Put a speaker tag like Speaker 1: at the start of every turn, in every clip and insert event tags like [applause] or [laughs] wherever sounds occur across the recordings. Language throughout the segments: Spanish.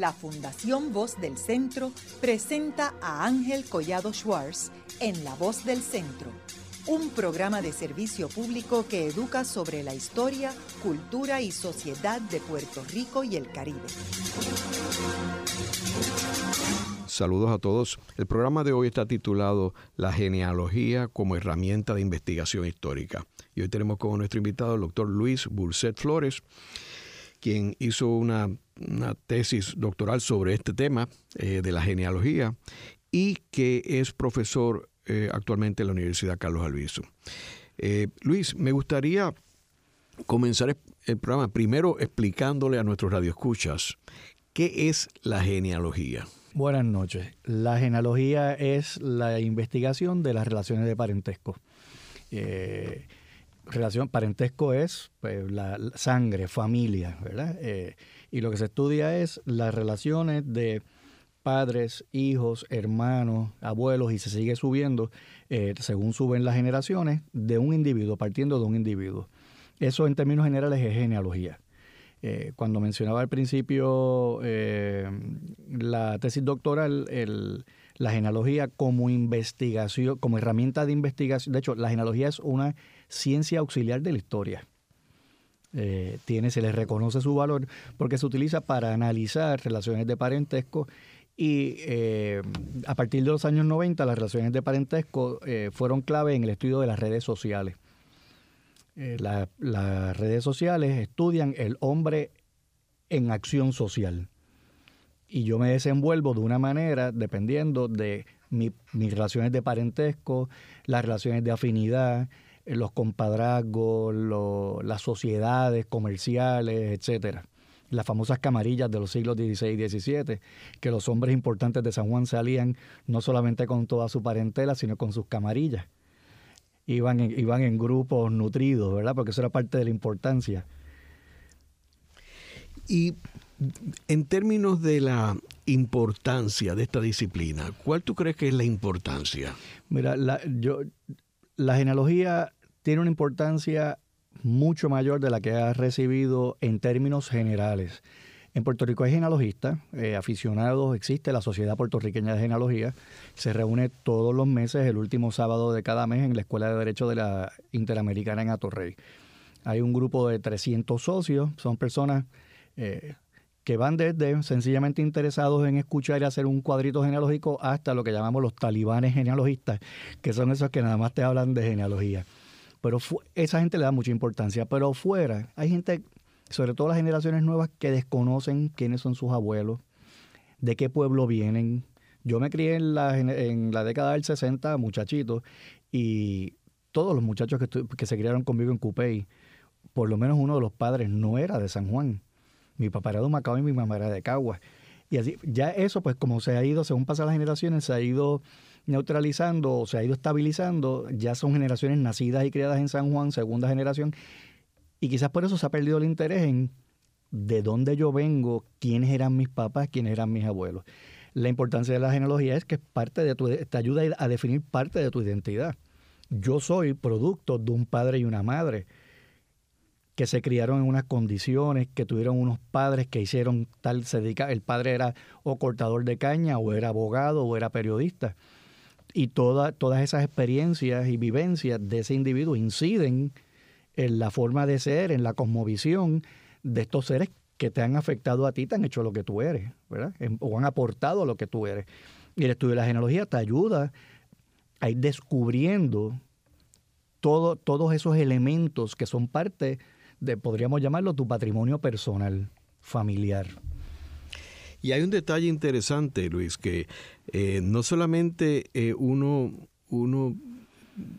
Speaker 1: la Fundación Voz del Centro presenta a Ángel Collado Schwartz en La Voz del Centro, un programa de servicio público que educa sobre la historia, cultura y sociedad de Puerto Rico y el Caribe.
Speaker 2: Saludos a todos. El programa de hoy está titulado La genealogía como herramienta de investigación histórica. Y hoy tenemos como nuestro invitado el doctor Luis Burset Flores, quien hizo una, tesis doctoral sobre este tema eh, de la genealogía y que es profesor eh, actualmente en la Universidad Carlos Albizu. Eh, Luis, me gustaría comenzar el programa primero explicándole a nuestros radioescuchas qué es la genealogía.
Speaker 3: Buenas noches. La genealogía es la investigación de las relaciones de parentesco. Relación parentesco es pues, la, sangre, familia, ¿verdad? Y lo que se estudia es las relaciones de padres, hijos, hermanos, abuelos y se sigue subiendo eh, según suben las generaciones de un individuo, partiendo de un individuo. Eso en términos generales es genealogía. Eh, cuando mencionaba al principio eh, la tesis doctoral, la genealogía como investigación, como herramienta de investigación, de hecho, la genealogía es una ciencia auxiliar de la historia. Eh, tiene, se le reconoce su valor porque se utiliza para analizar relaciones de parentesco y a partir de los años 90 las relaciones de parentesco fueron clave en el estudio de las redes sociales. Eh, las redes sociales estudian el hombre en acción social. Y yo me desenvuelvo de una manera dependiendo de mis relaciones de parentesco, las relaciones de afinidad, eh, los compadrazgos, las sociedades comerciales, etcétera. Las famosas camarillas de los siglos XVI y XVII, que los hombres importantes de San Juan salían no solamente con toda su parentela, sino con sus camarillas iban en, iban en grupos nutridos, ¿verdad? Porque eso era parte de la importancia.
Speaker 2: Y en términos de la importancia de esta disciplina, ¿cuál tú crees que es la importancia?
Speaker 3: Mira, la, yo, la genealogía tiene una importancia mucho mayor de la que ha recibido en términos generales. En Puerto Rico hay genealogistas, eh, aficionados, existe la Sociedad Puertorriqueña de Genealogía, se reúne todos los meses, el último sábado de cada mes, en la Escuela de Derecho de la Interamericana en Atorrey. Hay un grupo de 300 socios, son personas eh, que van desde sencillamente interesados en escuchar y hacer un cuadrito genealógico hasta lo que llamamos los talibanes genealogistas, que son esos que nada más te hablan de genealogía. Pero esa gente le da mucha importancia. Pero fuera, hay gente sobre todo las generaciones nuevas que desconocen quiénes son sus abuelos, de qué pueblo vienen. Yo me crié en la, en la década del 60, muchachito, y todos los muchachos que, que se criaron conmigo en Cupey, por lo menos uno de los padres no era de San Juan. Mi papá era de Macao y mi mamá era de Cagua. Y así, ya eso, pues como se ha ido, según pasan las generaciones, se ha ido neutralizando, se ha ido estabilizando, ya son generaciones nacidas y criadas en San Juan, segunda generación, y quizás por eso se ha perdido el interés en de dónde yo vengo, quiénes eran mis papás, quiénes eran mis abuelos. La importancia de la genealogía es que es parte de tu, te ayuda a definir parte de tu identidad. Yo soy producto de un padre y una madre que se criaron en unas condiciones, que tuvieron unos padres que hicieron tal, se dedica, el padre era o cortador de caña, o era abogado, o era periodista. Y toda, todas esas experiencias y vivencias de ese individuo inciden en la forma de ser, en la cosmovisión de estos seres que te han afectado a ti, te han hecho lo que tú eres, ¿verdad? O han aportado lo que tú eres. Y el estudio de la genealogía te ayuda a ir descubriendo todo, todos esos elementos que son parte podríamos llamarlo, tu patrimonio personal, familiar.
Speaker 2: Y hay un detalle interesante, Luis, que eh, no solamente eh, uno, uno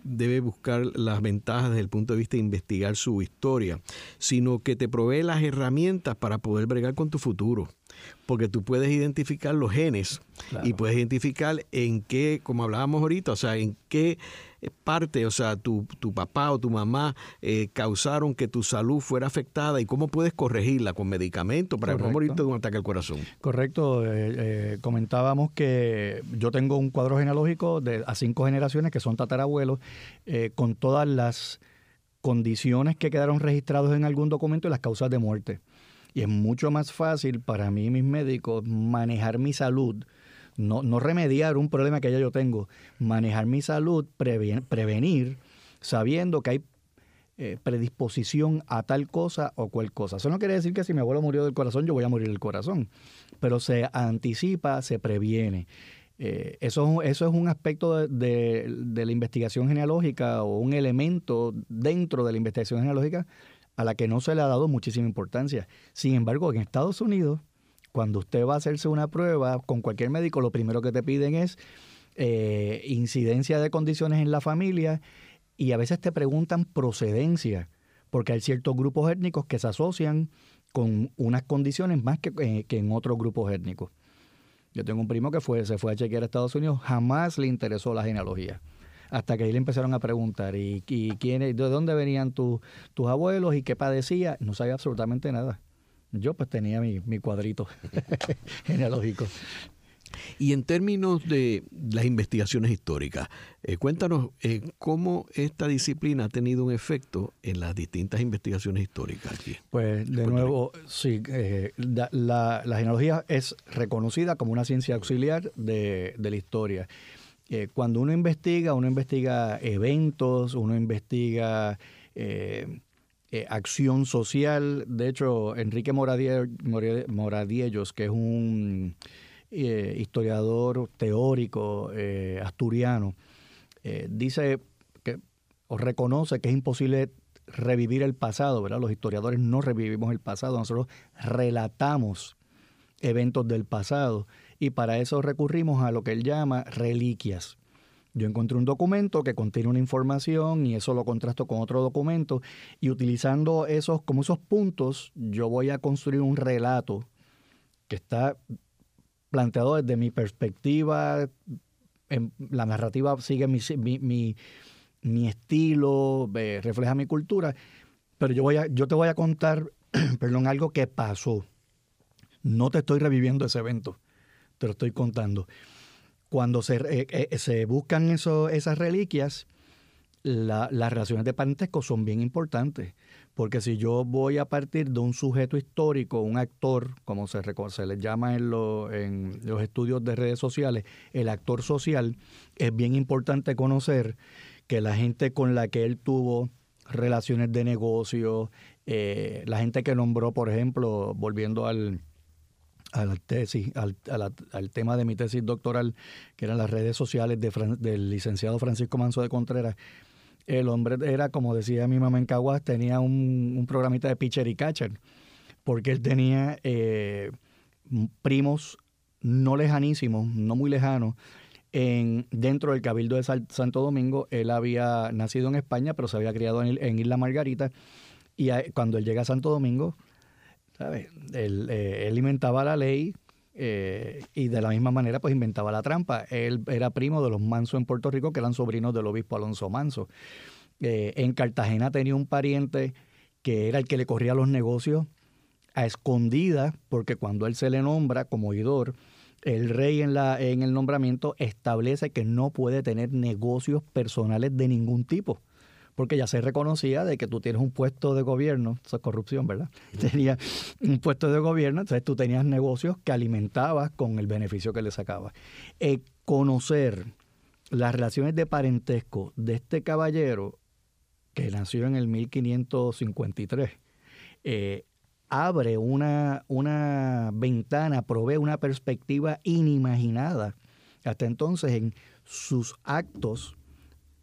Speaker 2: debe buscar las ventajas desde el punto de vista de investigar su historia, sino que te provee las herramientas para poder bregar con tu futuro. Porque tú puedes identificar los genes y puedes identificar en qué, como hablábamos ahorita, o sea, en qué parte, o sea, tu, tu papá o tu mamá eh, causaron que tu salud fuera afectada y cómo puedes corregirla con medicamentos para no morirte de un ataque al corazón.
Speaker 3: Correcto. Eh, eh, comentábamos que yo tengo un cuadro genealógico de a cinco generaciones que son tatarabuelos con todas las condiciones que quedaron registrados en algún documento y las causas de muerte. Y es mucho más fácil para mí y mis médicos manejar mi salud, no, no remediar un problema que ya yo tengo, manejar mi salud, prevenir, sabiendo que hay eh, predisposición a tal cosa o cual cosa. Eso no quiere decir que si mi abuelo murió del corazón, yo voy a morir del corazón, pero se anticipa, se previene. Eh, eso, eso es un aspecto de, la investigación genealógica o un elemento dentro de la investigación genealógica a la que no se le ha dado muchísima importancia. Sin embargo, en Estados Unidos, cuando usted va a hacerse una prueba con cualquier médico, lo primero que te piden es eh, incidencia de condiciones en la familia y a veces te preguntan procedencia, porque hay ciertos grupos étnicos que se asocian con unas condiciones más que, eh, que en otros grupos étnicos. Yo tengo un primo que fue, se fue a chequear a Estados Unidos, jamás le interesó la genealogía. Hasta que ahí le empezaron a preguntar, ¿y, y quién, de dónde venían tus abuelos y qué padecía? No sabía absolutamente nada. Yo pues tenía mi, mi cuadrito [laughs] genealógico.
Speaker 2: Y en términos de las investigaciones históricas, eh, cuéntanos eh, cómo esta disciplina ha tenido un efecto en las distintas investigaciones históricas aquí.
Speaker 3: Pues de nuevo, sí, eh, la, genealogía es reconocida como una ciencia auxiliar de, la historia. cuando uno investiga, uno investiga eventos, uno investiga... acción social. De hecho, Enrique Moradiellos, que es un eh, historiador teórico eh, asturiano, eh, dice que o reconoce que es imposible revivir el pasado, ¿verdad? Los historiadores no revivimos el pasado, nosotros relatamos eventos del pasado y para eso recurrimos a lo que él llama reliquias. Yo encontré un documento que contiene una información y eso lo contrasto con otro documento y utilizando esos como esos puntos yo voy a construir un relato que está planteado desde mi perspectiva. la narrativa sigue mi, estilo, refleja mi cultura, pero yo, voy a, yo te voy a contar, [clears throat] perdón, algo que pasó. No te estoy reviviendo ese evento, te lo estoy contando. Cuando se, eh, eh, se buscan eso, esas reliquias, las relaciones de parentesco son bien importantes. Porque si yo voy a partir de un sujeto histórico, un actor, como se, se le llama en, los estudios de redes sociales, el actor social, es bien importante conocer que la gente con la que él tuvo relaciones de negocio, eh, la gente que nombró, por ejemplo, volviendo al, tesis, al, tema de mi tesis doctoral, que eran las redes sociales del licenciado Francisco Manso de Contreras, el hombre era, como decía mi mamá en Caguas, tenía un, programita de pitcher y catcher, porque él tenía eh, primos no lejanísimos, no muy lejanos, en, dentro del Cabildo de Santo Domingo. Él había nacido en España, pero se había criado en, Isla Margarita. Y cuando él llega a Santo Domingo, ¿sabes? Él, eh, él inventaba la ley, eh, y de la misma manera, pues inventaba la trampa. Él era primo de los Manso en Puerto Rico, que eran sobrinos del obispo Alonso Manso. Eh, en Cartagena tenía un pariente que era el que le corría los negocios a escondidas, porque cuando él se le nombra como oidor, el rey en, la, en el nombramiento establece que no puede tener negocios personales de ningún tipo porque ya se reconocía de que tú tienes un puesto de gobierno, eso es corrupción, ¿verdad? Tenía un puesto de gobierno, entonces tú tenías negocios que alimentabas con el beneficio que le sacabas. Eh, conocer las relaciones de parentesco de este caballero que nació en el 1553, eh, abre una, una ventana, provee una perspectiva inimaginada hasta entonces en sus actos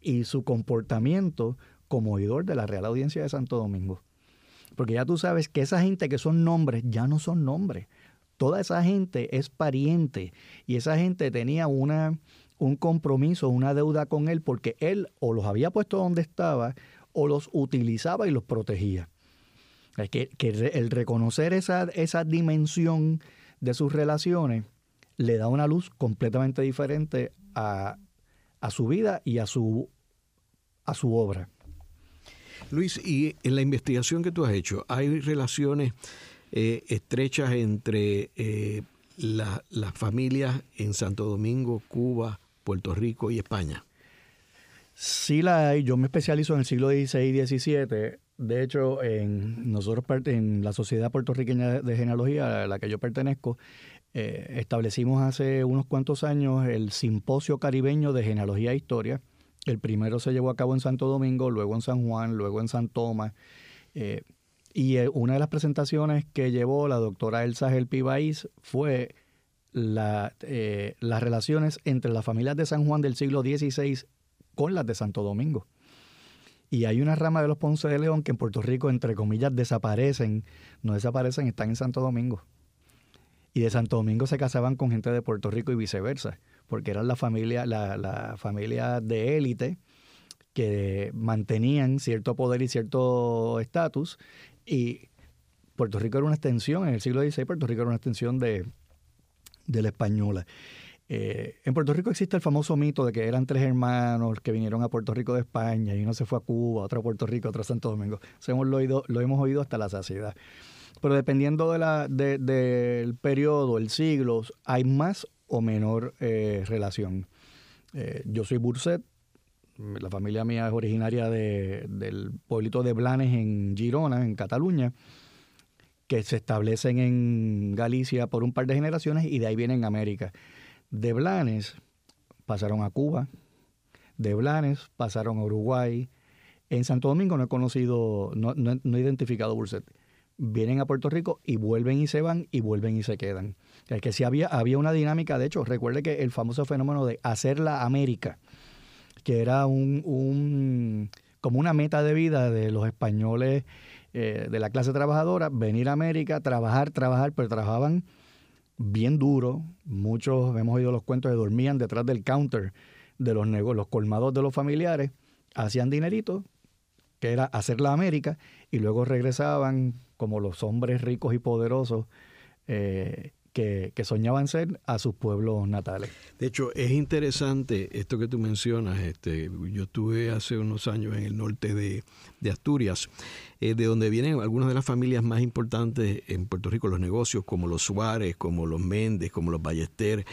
Speaker 3: y su comportamiento como oidor de la Real Audiencia de Santo Domingo. Porque ya tú sabes que esa gente que son nombres ya no son nombres. Toda esa gente es pariente y esa gente tenía una, un compromiso, una deuda con él porque él o los había puesto donde estaba o los utilizaba y los protegía. Es que, que el reconocer esa, esa dimensión de sus relaciones le da una luz completamente diferente a, a su vida y a su, a su obra.
Speaker 2: Luis, y en la investigación que tú has hecho, ¿hay relaciones eh, estrechas entre eh, las familias en Santo Domingo, Cuba, Puerto Rico y España?
Speaker 3: Sí la hay. Yo me especializo en el siglo XVI y XVII De hecho, en nosotros en la Sociedad Puertorriqueña de Genealogía, a la que yo pertenezco, eh, establecimos hace unos cuantos años el Simposio Caribeño de Genealogía e Historia. El primero se llevó a cabo en Santo Domingo, luego en San Juan, luego en San Tomás. Eh, y eh, una de las presentaciones que llevó la doctora Elsa Gelpibáis fue la, las relaciones entre las familias de San Juan del siglo XVI con las de Santo Domingo. Y hay una rama de los Ponce de León que en Puerto Rico, entre comillas, desaparecen. No desaparecen, están en Santo Domingo y de Santo Domingo se casaban con gente de Puerto Rico y viceversa, porque eran la familia, la, familia de élite que mantenían cierto poder y cierto estatus y Puerto Rico era una extensión, en el siglo XVI Puerto Rico era una extensión de, la española. Eh, en Puerto Rico existe el famoso mito de que eran tres hermanos que vinieron a Puerto Rico de España y uno se fue a Cuba, otro a Puerto Rico, otro a Santo Domingo. Eso hemos oído, lo hemos oído hasta la saciedad pero dependiendo de la, del periodo, el siglo, hay más o menor eh, relación. Eh, yo soy Burset, la familia mía es originaria de, del pueblito de Blanes en Girona, en Cataluña, que se establecen en Galicia por un par de generaciones y de ahí vienen a América. De Blanes pasaron a Cuba, de Blanes pasaron a Uruguay. En Santo Domingo no he conocido, no, no he identificado Burset vienen a Puerto Rico y vuelven y se van y vuelven y se quedan. Es que si había, había una dinámica, de hecho, recuerde que el famoso fenómeno de hacer la América, que era un, como una meta de vida de los españoles eh, de la clase trabajadora, venir a América, trabajar, trabajar, pero trabajaban bien duro. Muchos hemos oído los cuentos de dormían detrás del counter de los negocios, los colmados de los familiares, hacían dinerito, que era hacer la América, y luego regresaban como los hombres ricos y poderosos eh, que, soñaban ser a sus pueblos natales.
Speaker 2: De hecho, es interesante esto que tú mencionas. Este, yo estuve hace unos años en el norte de, Asturias, eh, de donde vienen algunas de las familias más importantes en Puerto Rico, los negocios, como los Suárez, como los Méndez, como los Ballester,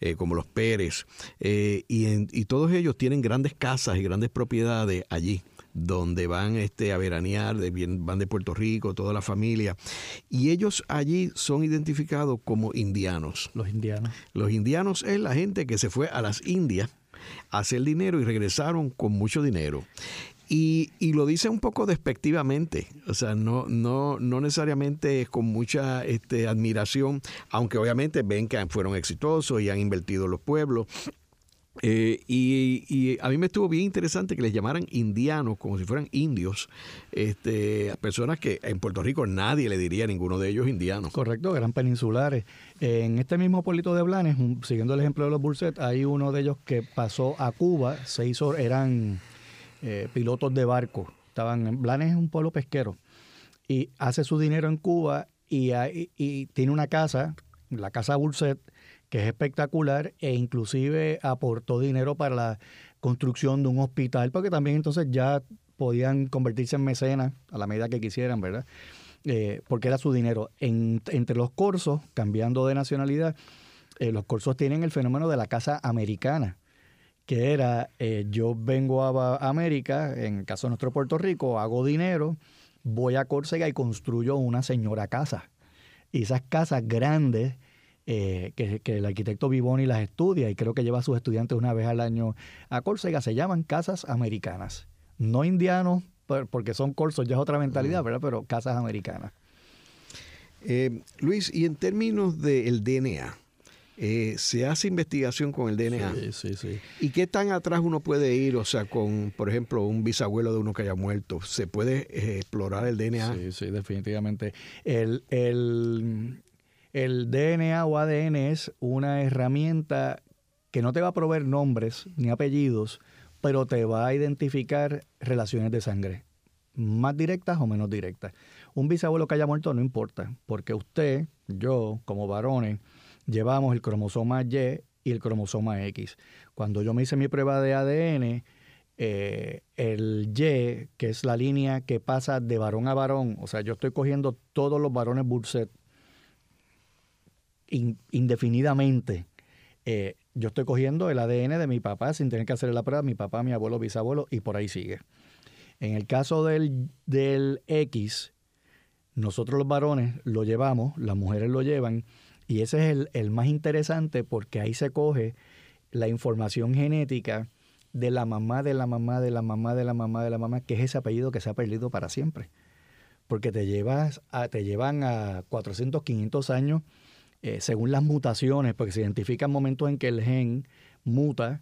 Speaker 2: eh, como los Pérez. y, y todos ellos tienen grandes casas y grandes propiedades allí donde van este, a veranear, van de Puerto Rico, toda la familia, y ellos allí son identificados como indianos.
Speaker 3: Los indianos.
Speaker 2: Los indianos es la gente que se fue a las Indias a hacer dinero y regresaron con mucho dinero. Y, lo dice un poco despectivamente, o sea, no, no, no necesariamente con mucha este, admiración, aunque obviamente ven que fueron exitosos y han invertido en los pueblos eh, y, a mí me estuvo bien interesante que les llamaran indianos, como si fueran indios, este, personas que en Puerto Rico nadie le diría a ninguno de ellos indianos.
Speaker 3: Correcto, eran peninsulares. En este mismo pueblito de Blanes, siguiendo el ejemplo de los Burset, hay uno de ellos que pasó a Cuba, se hizo, eran eh, pilotos de barco. Estaban en Blanes es un pueblo pesquero y hace su dinero en Cuba y, y tiene una casa, la casa Burset, que es espectacular e inclusive aportó dinero para la construcción de un hospital, porque también entonces ya podían convertirse en mecenas a la medida que quisieran, ¿verdad? Eh, porque era su dinero. entre los cursos, cambiando de nacionalidad, eh, los cursos tienen el fenómeno de la casa americana, que era eh, yo vengo a, América, en el caso de nuestro Puerto Rico, hago dinero, voy a Córcega y construyo una señora casa. Y esas casas grandes eh, que, el arquitecto Vivoni las estudia y creo que lleva a sus estudiantes una vez al año a Córcega, se llaman casas americanas. No indianos, porque son corsos, ya es otra mentalidad, ¿verdad? Pero casas americanas.
Speaker 2: Eh, Luis, y en términos del DNA, eh, ¿se hace investigación con el DNA?
Speaker 3: Sí, sí, sí.
Speaker 2: ¿Y qué tan atrás uno puede ir? O sea, con, por ejemplo, un bisabuelo de uno que haya muerto, ¿se puede explorar el DNA?
Speaker 3: Sí, sí, definitivamente. El, el, el DNA o ADN es una herramienta que no te va a proveer nombres ni apellidos, pero te va a identificar relaciones de sangre, más directas o menos directas. Un bisabuelo que haya muerto no importa, porque usted, yo, como varones, llevamos el cromosoma Y y el cromosoma X. Cuando yo me hice mi prueba de ADN, eh, el Y, que es la línea que pasa de varón a varón, o sea, yo estoy cogiendo todos los varones Burset indefinidamente. Eh, yo estoy cogiendo el ADN de mi papá sin tener que hacer la prueba, mi papá, mi abuelo, bisabuelo, y por ahí sigue. En el caso del, del X, nosotros los varones lo llevamos, las mujeres lo llevan, y ese es el, el más interesante porque ahí se coge la información genética de la mamá, de la mamá, de la mamá, de la mamá, de la mamá, que es ese apellido que se ha perdido para siempre. Porque te, llevas a, te llevan a 400, 500 años eh, según las mutaciones, porque se identifican momentos en que el gen muta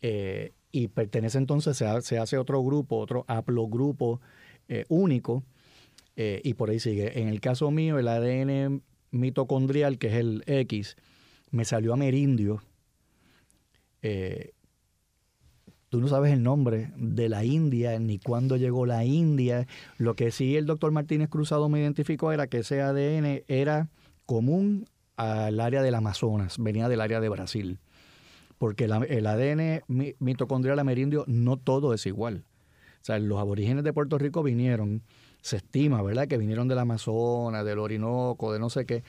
Speaker 3: eh, y pertenece entonces, se, hace otro grupo, otro haplogrupo eh, único, y por ahí sigue. En el caso mío, el ADN mitocondrial, que es el X, me salió amerindio. Tú no sabes el nombre de la India, ni cuándo llegó la India. Lo que sí el doctor Martínez Cruzado me identificó era que ese ADN era común al área del Amazonas, venía del área de Brasil. Porque el ADN mitocondrial amerindio no todo es igual. O sea, los aborígenes de Puerto Rico vinieron se estima, ¿verdad?, que vinieron del Amazonas, del Orinoco, de no sé qué.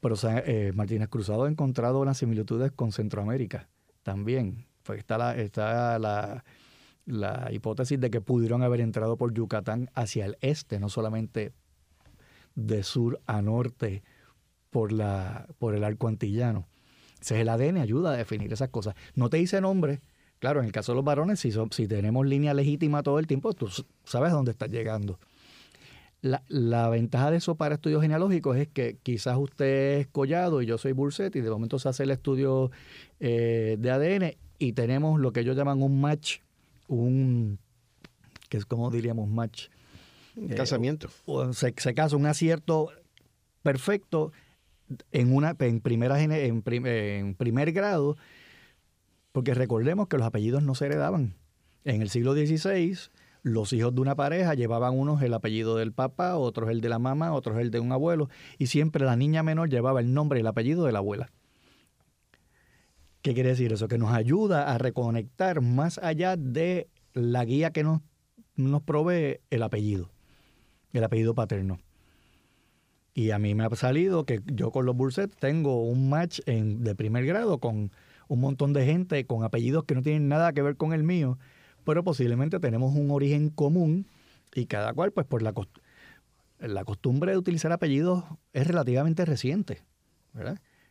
Speaker 3: Pero eh, Martínez Cruzado ha encontrado unas similitudes con Centroamérica también. Pues está la, está la, la hipótesis de que pudieron haber entrado por Yucatán hacia el este, no solamente de sur a norte por, la, por el arco antillano. Ese el ADN, ayuda a definir esas cosas. No te dice nombre, Claro, en el caso de los varones, si, si tenemos línea legítima todo el tiempo, tú sabes dónde estás llegando. La, ventaja de eso para estudios genealógicos es que quizás usted es Collado y yo soy Burset y de momento se hace el estudio eh, de ADN y tenemos lo que ellos llaman un match, un, que es como diríamos match.
Speaker 2: Un casamiento.
Speaker 3: Eh, se, se, casa un acierto perfecto en una en en, en primer grado porque recordemos que los apellidos no se heredaban. En el siglo XVI, los hijos de una pareja llevaban unos el apellido del papá, otros el de la mamá, otros el de un abuelo, y siempre la niña menor llevaba el nombre y el apellido de la abuela. ¿Qué quiere decir eso? Que nos ayuda a reconectar más allá de la guía que nos, nos provee el apellido, el apellido paterno. Y a mí me ha salido que yo con los Burset tengo un match en, de primer grado con un montón de gente con apellidos que no tienen nada que ver con el mío, pero posiblemente tenemos un origen común y cada cual, pues por la, la costumbre de utilizar apellidos es relativamente reciente.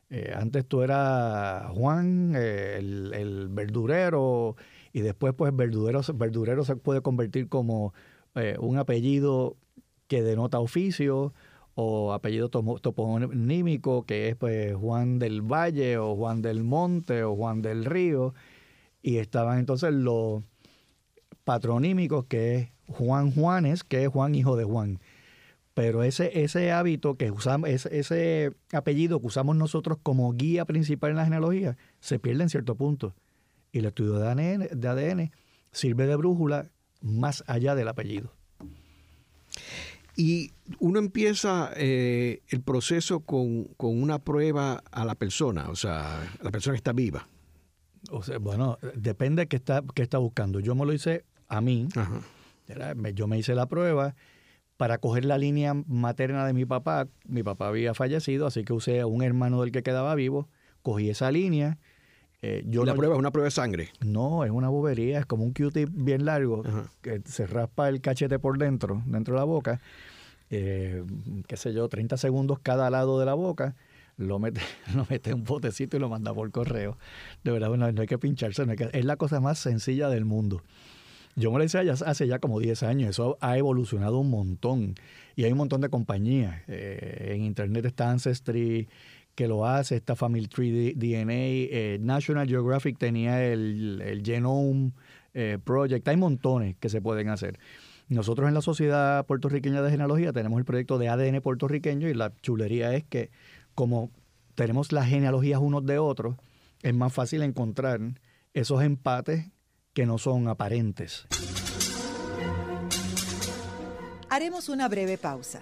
Speaker 3: Eh, antes tú eras Juan, eh, el, verdurero, y después pues verdurero, verdurero se puede convertir como eh, un apellido que denota oficio, o apellido toponímico, que es pues Juan del Valle o Juan del Monte o Juan del Río, y estaban entonces los patronímicos, que es Juan Juanes, que es Juan hijo de Juan. Pero ese, ese hábito que usamos, ese, ese apellido que usamos nosotros como guía principal en la genealogía, se pierde en cierto punto. Y el estudio de ADN, de ADN sirve de brújula más allá del apellido.
Speaker 2: Y uno empieza eh, el proceso con, una prueba a la persona, o sea, la persona está viva.
Speaker 3: O sea, bueno, depende de qué está, qué está buscando. Yo me lo hice a mí. Yo me hice la prueba para coger la línea materna de mi papá. Mi papá había fallecido, así que usé a un hermano del que quedaba vivo, cogí esa línea.
Speaker 2: Eh, yo la prueba es una prueba de sangre?
Speaker 3: No, es una bobería, es como un Q-tip bien largo que se raspa el cachete por dentro, dentro de la boca eh, qué sé yo, 30 segundos cada lado de la boca, lo mete, [laughs] lo mete en un botecito y lo manda por correo. De verdad, no, hay que pincharse, es la cosa más sencilla del mundo. Yo me lo hice hace ya como 10 años, eso ha evolucionado un montón y hay un montón de compañías. Eh, en Internet está Ancestry que lo hace, está Family Tree DNA, eh, National Geographic tenía el, el Genome Project, hay montones que se pueden hacer. Nosotros en la Sociedad Puertorriqueña de Genealogía tenemos el proyecto de ADN puertorriqueño y la chulería es que como tenemos las genealogías unos de otros, es más fácil encontrar esos empates que no son aparentes.
Speaker 1: Haremos una breve pausa,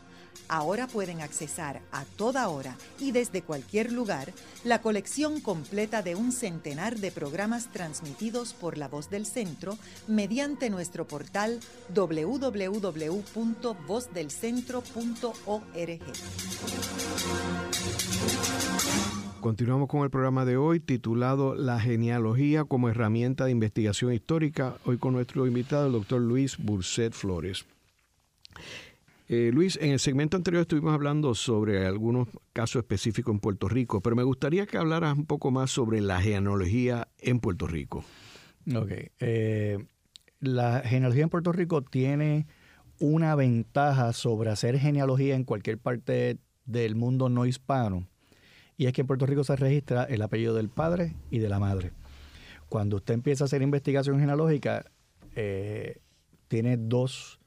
Speaker 1: Ahora pueden accesar a toda hora y desde cualquier lugar la colección completa de un centenar de programas transmitidos por la voz del centro mediante nuestro portal www.vozdelcentro.org.
Speaker 2: Continuamos con el programa de hoy titulado La genealogía como herramienta de investigación histórica, hoy con nuestro invitado, el doctor Luis Burset Flores. Eh, Luis, en el segmento anterior estuvimos hablando sobre algunos casos específicos en Puerto Rico, pero me gustaría que hablaras un poco más sobre la genealogía en Puerto Rico.
Speaker 3: Ok. Eh, la genealogía en Puerto Rico tiene una ventaja sobre hacer genealogía en cualquier parte del mundo no hispano, y es que en Puerto Rico se registra el apellido del padre y de la madre. Cuando usted empieza a hacer investigación genealógica, eh, tiene dos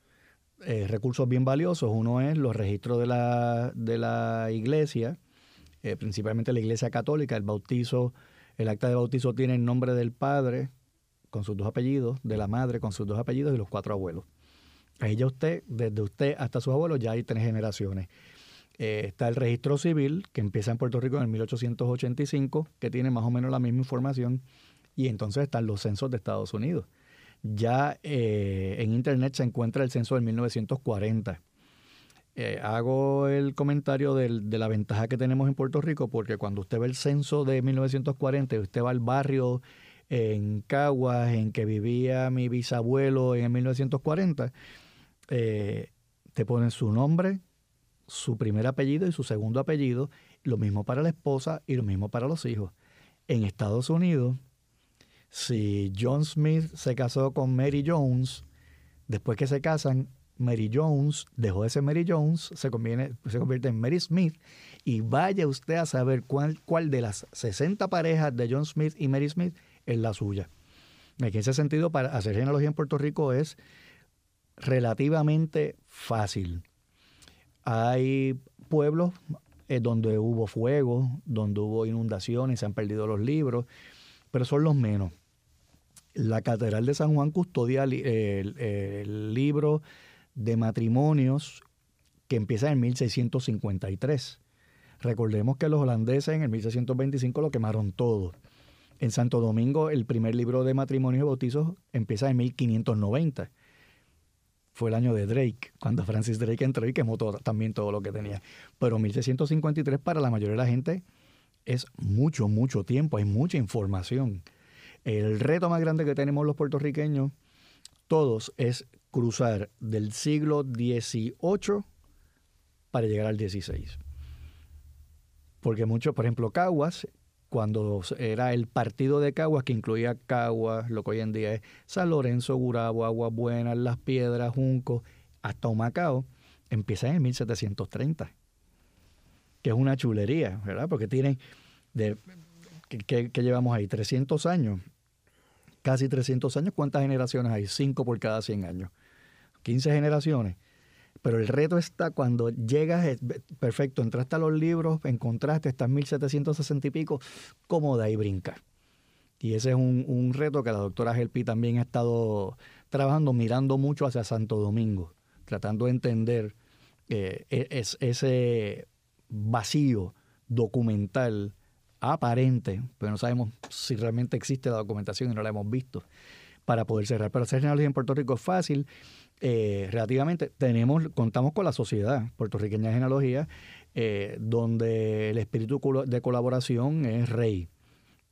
Speaker 3: eh, recursos bien valiosos. Uno es los registros de la, de la iglesia, eh, principalmente la iglesia católica. El bautizo, el acta de bautizo tiene el nombre del padre con sus dos apellidos, de la madre con sus dos apellidos y los cuatro abuelos. Ahí ya usted, desde usted hasta sus abuelos, ya hay tres generaciones. Eh, está el registro civil, que empieza en Puerto Rico en el 1885, que tiene más o menos la misma información. Y entonces están los censos de Estados Unidos ya eh, en Internet se encuentra el censo del 1940. Eh, hago el comentario de la ventaja que tenemos en Puerto Rico porque cuando usted ve el censo de 1940 y usted va al barrio en Caguas en que vivía mi bisabuelo en el 1940, eh, te ponen su nombre, su primer apellido y su segundo apellido, lo mismo para la esposa y lo mismo para los hijos. En Estados Unidos si John Smith se casó con Mary Jones, después que se casan, Mary Jones dejó de ser Mary Jones, se, se convierte en Mary Smith, y vaya usted a saber cuál, cuál de las 60 parejas de John Smith y Mary Smith es la suya. En ese sentido, para hacer genealogía en Puerto Rico es relativamente fácil. Hay pueblos eh, donde hubo fuego, donde hubo inundaciones, se han perdido los libros, pero son los menos la Catedral de San Juan custodia el, libro de matrimonios que empieza en 1653. Recordemos que los holandeses en el 1625 lo quemaron todo. En Santo Domingo el primer libro de matrimonios y bautizos empieza en 1590. Fue el año de Drake, cuando [laughs] Francis Drake entró y quemó también todo lo que tenía. Pero 1653 para la mayoría de la gente es mucho, mucho tiempo, hay mucha información. El reto más grande que tenemos los puertorriqueños, todos, es cruzar del siglo XVIII para llegar al XVI. Porque muchos, por ejemplo, Caguas, cuando era el partido de Caguas, que incluía Caguas, lo que hoy en día es San Lorenzo, Gurabo, Aguas Buenas, Las Piedras, Junco, hasta Humacao, empieza en el 1730, que es una chulería, ¿verdad? Porque tienen, de, llevamos ahí? 300 años casi 300 años, ¿cuántas generaciones hay? Cinco por cada 100 años. 15 generaciones. Pero el reto está cuando llegas, perfecto, entraste a los libros, encontraste, estás 1760 y pico, ¿cómo de ahí brincar? Y ese es un, reto que la doctora Gelpi también ha estado trabajando, mirando mucho hacia Santo Domingo, tratando de entender eh, e, es, ese vacío documental aparente, pero no sabemos si realmente existe la documentación y no la hemos visto para poder cerrar. Pero hacer genealogía en Puerto Rico es fácil. Eh, relativamente tenemos contamos con la sociedad puertorriqueña de genealogía eh, donde el espíritu de colaboración es rey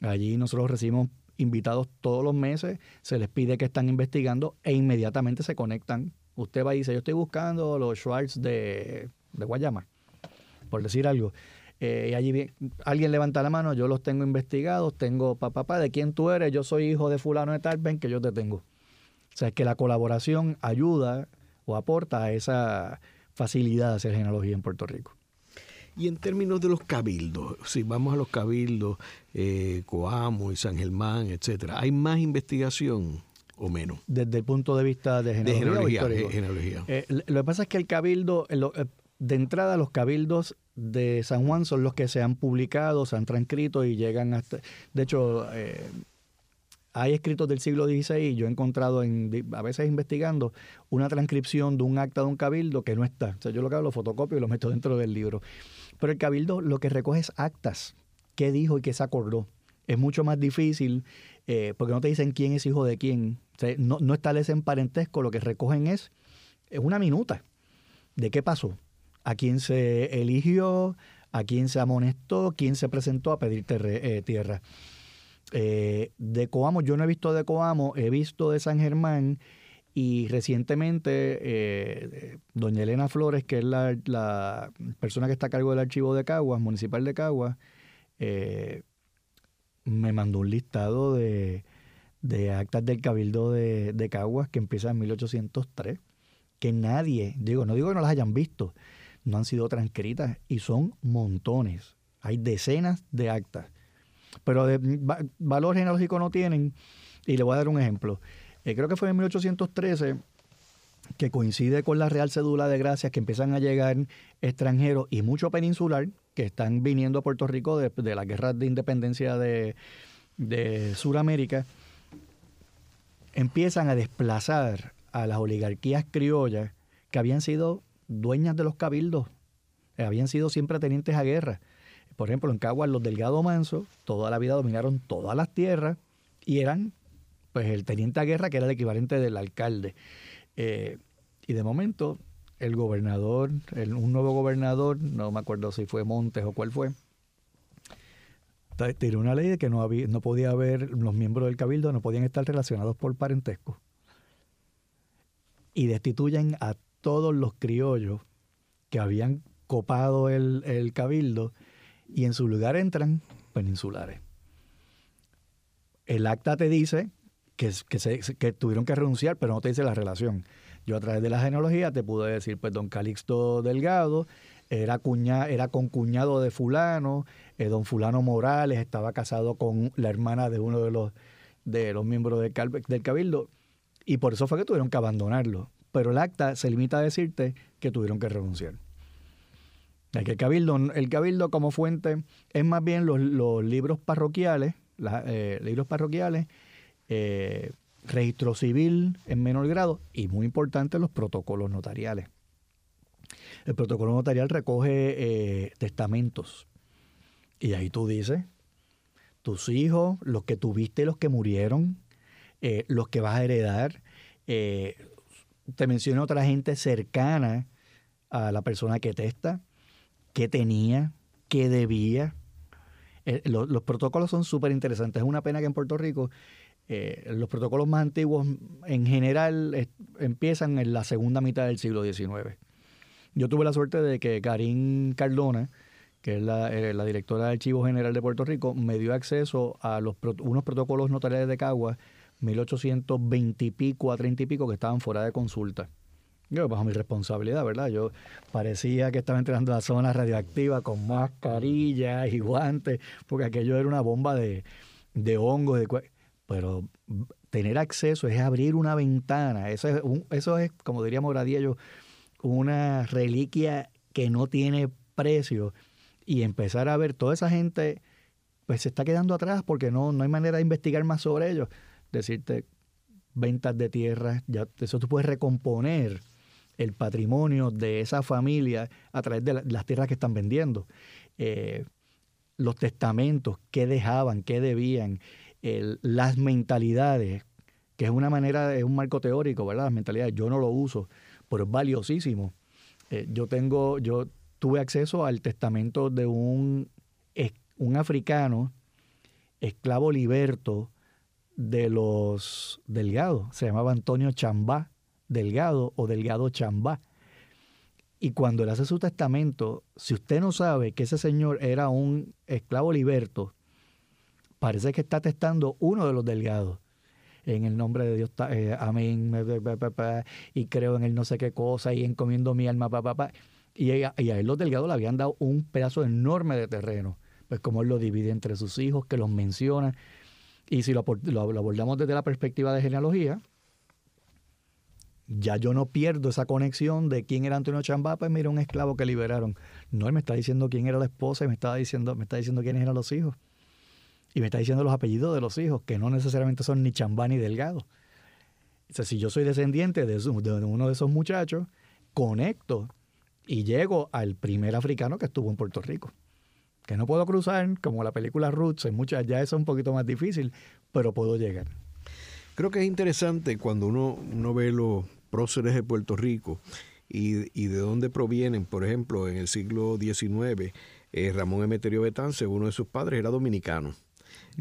Speaker 3: allí nosotros recibimos invitados todos los meses se les pide que están investigando e inmediatamente se conectan usted va y dice yo estoy buscando los Schwartz de, de Guayama por decir algo eh, y allí alguien levanta la mano, yo los tengo investigados, tengo, papá, papá, ¿de quién tú eres? Yo soy hijo de fulano de tal, ven que yo te tengo. O sea, es que la colaboración ayuda o aporta a esa facilidad de hacer genealogía en Puerto Rico.
Speaker 2: Y en términos de los cabildos, si vamos a los cabildos, eh, Coamo y San Germán, etcétera, ¿hay más investigación o menos?
Speaker 3: Desde el punto de vista de genealogía. De genealogía, eh, lo que pasa es que el cabildo, de entrada los cabildos de San Juan son los que se han publicado, se han transcrito y llegan hasta... De hecho, eh, hay escritos del siglo XVI yo he encontrado, en, a veces investigando, una transcripción de un acta de un cabildo que no está. O sea, yo lo que hago lo fotocopio y lo meto dentro del libro. Pero el cabildo lo que recoge es actas, qué dijo y qué se acordó. Es mucho más difícil eh, porque no te dicen quién es hijo de quién. no, no establecen parentesco, lo que recogen es, es una minuta de qué pasó, a quién se eligió, a quién se amonestó, quién se presentó a pedir eh, tierra. Eh, de Coamo, yo no he visto de Coamo, he visto de San Germán y recientemente eh, doña Elena Flores, que es la, persona que está a cargo del archivo de Caguas, municipal de Caguas, me mandó un listado de, actas del Cabildo de, de, Caguas que empieza en 1803, que nadie, digo, no digo que no las hayan visto, no han sido transcritas y son montones. Hay decenas de actas pero valor genealógico no tienen. Y le voy a dar un ejemplo. Eh, creo que fue en 1813 que coincide con la Real Cédula de Gracias que empiezan a llegar extranjeros y mucho peninsular que están viniendo a Puerto Rico de, de la guerra de independencia de, de Sudamérica, empiezan a desplazar a las oligarquías criollas que habían sido dueñas de los cabildos, eh, habían sido siempre tenientes a guerra. Por ejemplo, en Caguas los Delgado Manso toda la vida dominaron todas las tierras y eran pues el teniente a guerra que era el equivalente del alcalde. Eh, y de momento el gobernador, un nuevo gobernador, no me acuerdo si fue Montes o cuál fue, tiró una ley de que no, había, no podía haber, los miembros del cabildo no podían estar relacionados por parentesco. Y destituyen a todos los criollos que habían copado el, el cabildo y en su lugar entran peninsulares. El acta te dice que, que, tuvieron que renunciar, pero no te dice la relación. Yo a través de la genealogía te pude decir, pues don Calixto Delgado era, cuña, era concuñado de fulano, eh, don fulano Morales estaba casado con la hermana de uno de los, de los miembros del, del cabildo, y por eso fue que tuvieron que abandonarlo. Pero el acta se limita a decirte que tuvieron que renunciar. El cabildo, el cabildo como fuente es más bien los, libros parroquiales, eh, libros parroquiales, eh, registro civil en menor grado y muy importante los protocolos notariales. El protocolo notarial recoge eh, testamentos y ahí tú dices tus hijos, los que tuviste, los que murieron, los que vas a heredar. Te menciona otra gente cercana a la persona que testa qué tenía, qué debía. Eh, los protocolos son súper interesantes. Es una pena que en Puerto Rico eh, los protocolos más antiguos en general empiezan en la segunda mitad del siglo XIX. Yo tuve la suerte de que Karin Cardona, que es la, eh, directora del Archivo General de Puerto Rico, me dio acceso a los unos protocolos notariales de Cagua, 1820 y pico a 30 y pico, que estaban fuera de consulta yo bajo mi responsabilidad, ¿verdad? Yo parecía que estaba entrando a la zona radioactiva con mascarillas y guantes, porque aquello era una bomba de, de hongos, de, pero tener acceso es abrir una ventana, eso es, eso es como diríamos yo, una reliquia que no tiene precio y empezar a ver toda esa gente pues se está quedando atrás porque no, no hay manera de investigar más sobre ellos. Decirte ventas de tierra, ya eso tú puedes recomponer el patrimonio de esa familia a través de, las tierras que están vendiendo. Eh, los testamentos, qué dejaban, qué debían, las mentalidades, que es una manera, es un marco teórico, ¿verdad? Las mentalidades, yo no lo uso, pero es valiosísimo. Eh, yo tengo, yo tuve acceso al testamento de un, un africano, esclavo liberto de los delgados, se llamaba Antonio Chambá, Delgado o Delgado Chambá. Y cuando él hace su testamento, si usted no sabe que ese señor era un esclavo liberto, parece que está testando uno de los delgados. En el nombre de Dios, eh, amén, y creo en él no sé qué cosa, y encomiendo mi alma, papá. Y, a, y a él los delgados le habían dado un pedazo enorme de terreno. Pues como él lo divide entre sus hijos, que los menciona. Y si lo abordamos desde la perspectiva de genealogía, ya yo no pierdo esa conexión de quién era Antonio Chambá, pues mira un esclavo que liberaron. No, él me está diciendo quién era la esposa y me está diciendo, me está diciendo quiénes eran los hijos. y me está diciendo los apellidos de los hijos, que no necesariamente son ni Chambá ni Delgado. O sea, si yo soy descendiente de, uno de esos muchachos, conecto y llego al primer africano que estuvo en Puerto Rico. Que no puedo cruzar, como la película Roots, en muchas ya eso es un poquito más difícil, pero puedo llegar.
Speaker 2: Creo que es interesante cuando uno, uno ve los próceres de Puerto Rico y, y, de dónde provienen. Por ejemplo, en el siglo XIX, eh, Ramón Emeterio Betance, uno de sus padres, era dominicano.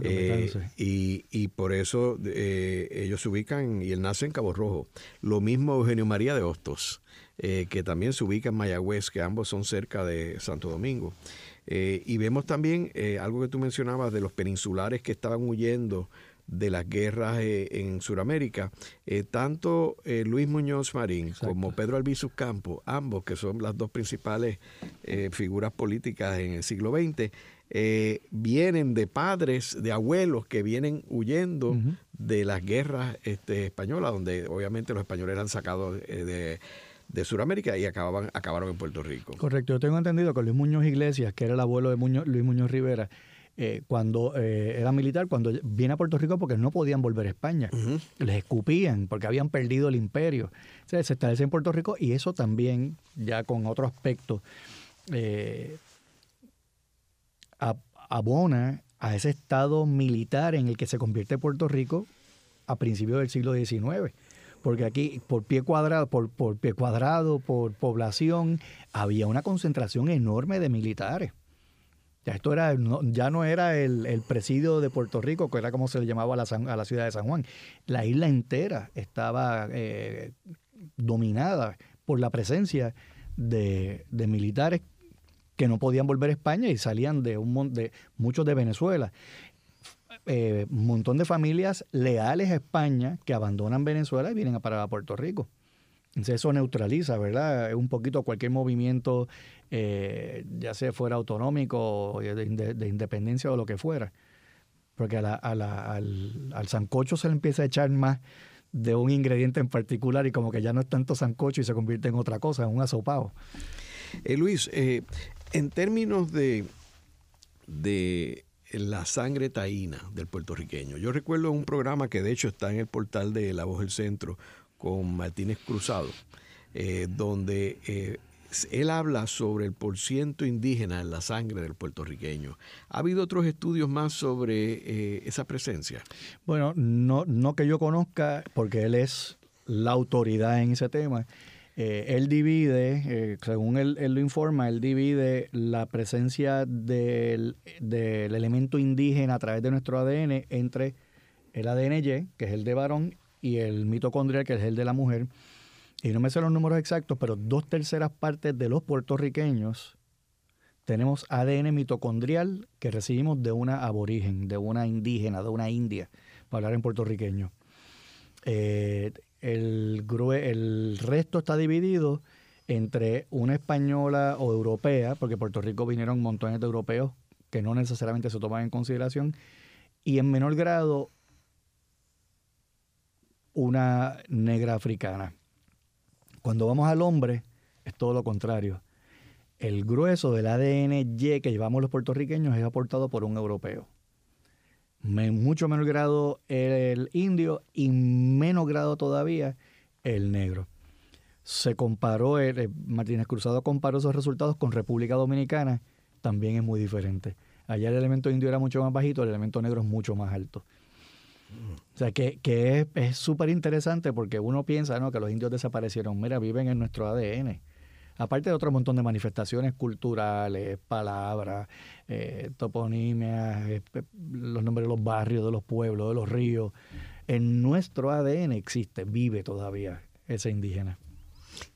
Speaker 2: Eh, y, y, por eso eh, ellos se ubican y él nace en Cabo Rojo. Lo mismo Eugenio María de Hostos, eh, que también se ubica en Mayagüez, que ambos son cerca de Santo Domingo. Y vemos también algo que tú mencionabas de los peninsulares que estaban huyendo de las guerras en Sudamérica, tanto Luis Muñoz Marín como Pedro Albizu Campo, ambos que son las dos principales figuras políticas en el siglo XX, eh, vienen de padres, de abuelos que vienen huyendo de las guerras este, españolas, donde obviamente los españoles eran sacados eh, de, de Sudamérica y acababan, acabaron en Puerto Rico.
Speaker 3: Correcto, yo tengo entendido que Luis Muñoz Iglesias, que era el abuelo de Luis Muñoz Rivera, eh, cuando era militar, cuando viene a Puerto Rico porque no podían volver a España. Les escupían porque habían perdido el imperio. se establece en Puerto Rico y eso también, ya con otro aspecto, abona a ese estado militar en el que se convierte Puerto Rico a principios del siglo XIX. Porque aquí, por pie cuadrado, por, por pie cuadrado, por población, había una concentración enorme de militares. Ya esto era, ya no era el, presidio de Puerto Rico, que era como se le llamaba a la, a la ciudad de San Juan. La isla entera estaba eh, dominada por la presencia de, de militares que no podían volver a España y salían de, un, de muchos de Venezuela. Eh, un montón de familias leales a España que abandonan Venezuela y vienen a parar a Puerto Rico. Entonces eso neutraliza, ¿verdad? Un poquito cualquier movimiento, eh, ya sea fuera autonómico, de, de, independencia o lo que fuera. Porque al, al sancocho se le empieza a echar más de un ingrediente en particular y como que ya no es tanto sancocho y se convierte en otra cosa, en un asopado.
Speaker 2: Eh, Luis, eh, en términos de, de la sangre taína del puertorriqueño, yo recuerdo un programa que de hecho está en el portal de La Voz del Centro con Martínez Cruzado, eh, donde eh, él habla sobre el porciento indígena en la sangre del puertorriqueño. ¿Ha habido otros estudios más sobre eh, esa presencia?
Speaker 3: Bueno, no, no que yo conozca, porque él es la autoridad en ese tema. Eh, él divide, eh, según él, lo informa, él divide la presencia del, elemento indígena a través de nuestro ADN entre el ADN Y, que es el de varón, y el mitocondrial, que es el de la mujer. Y no me sé los números exactos, pero dos terceras partes de los puertorriqueños tenemos ADN mitocondrial que recibimos de una aborigen, de una indígena, de una india, para hablar en puertorriqueño. Eh, el, el resto está dividido entre una española o europea, porque Puerto Rico vinieron montones de europeos que no necesariamente se toman en consideración, y en menor grado una negra africana. Cuando vamos al hombre, es todo lo contrario. El grueso del ADN Y que llevamos los puertorriqueños es aportado por un europeo en mucho menor grado el indio y menos grado todavía el negro. Se comparó, eh, Martínez Cruzado comparó esos resultados con República Dominicana, también es muy diferente. Allá el elemento indio era mucho más bajito, el elemento negro es mucho más alto. O sea, que, que es súper interesante porque uno piensa ¿no? que los indios desaparecieron. Mira, viven en nuestro ADN aparte de otro montón de manifestaciones culturales, palabras, eh, toponimias, eh, los nombres de los barrios, de los pueblos, de los ríos, en nuestro ADN existe, vive todavía ese indígena.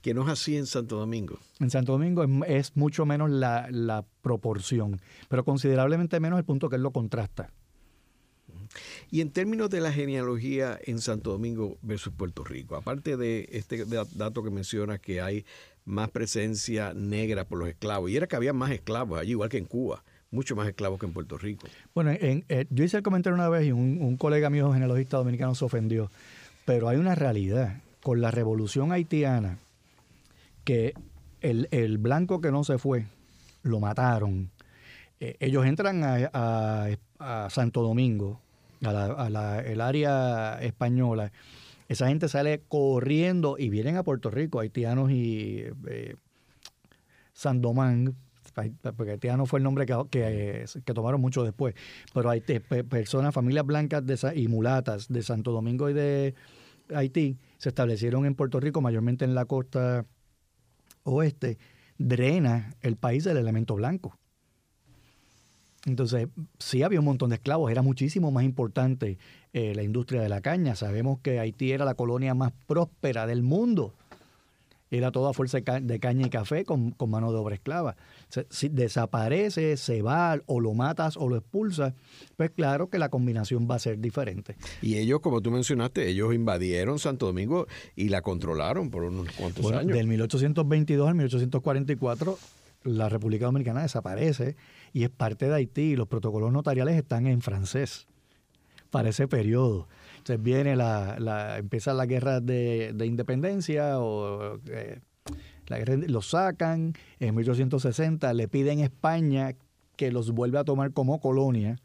Speaker 2: Que no es así en Santo Domingo.
Speaker 3: En Santo Domingo es, mucho menos la, la, proporción, pero considerablemente menos el punto que él lo contrasta.
Speaker 2: Y en términos de la genealogía en Santo Domingo versus Puerto Rico, aparte de este dato que menciona que hay más presencia negra por los esclavos. Y era que había más esclavos allí, igual que en Cuba, mucho más esclavos que en Puerto Rico.
Speaker 3: Bueno, en, eh, yo hice el comentario una vez y un, colega mío genealogista dominicano se ofendió, pero hay una realidad. Con la revolución haitiana, que el, blanco que no se fue, lo mataron. Eh, ellos entran a, a Santo Domingo, a la, el área española, esa gente sale corriendo y vienen a Puerto Rico, haitianos y eh, Sandomán, porque haitiano fue el nombre que, que, tomaron mucho después, pero hay personas, familias blancas y mulatas de Santo Domingo y de Haití se establecieron en Puerto Rico, mayormente en la costa oeste, drena el país del elemento blanco. Entonces, sí había un montón de esclavos, era muchísimo más importante eh, la industria de la caña. Sabemos que Haití era la colonia más próspera del mundo. Era toda fuerza de caña y café con, mano de obra esclava. si desaparece, se va, o lo matas o lo expulsas, pues claro que la combinación va a ser diferente.
Speaker 2: Y ellos, como tú mencionaste, ellos invadieron Santo Domingo y la controlaron por unos cuantos años.
Speaker 3: Del 1822 al 1844 la República Dominicana desaparece y es parte de Haití los protocolos notariales están en francés para ese periodo. Entonces viene la, la empieza la guerra de, independencia o eh, la guerra, los sacan en 1860 le piden a España que los vuelva a tomar como colonia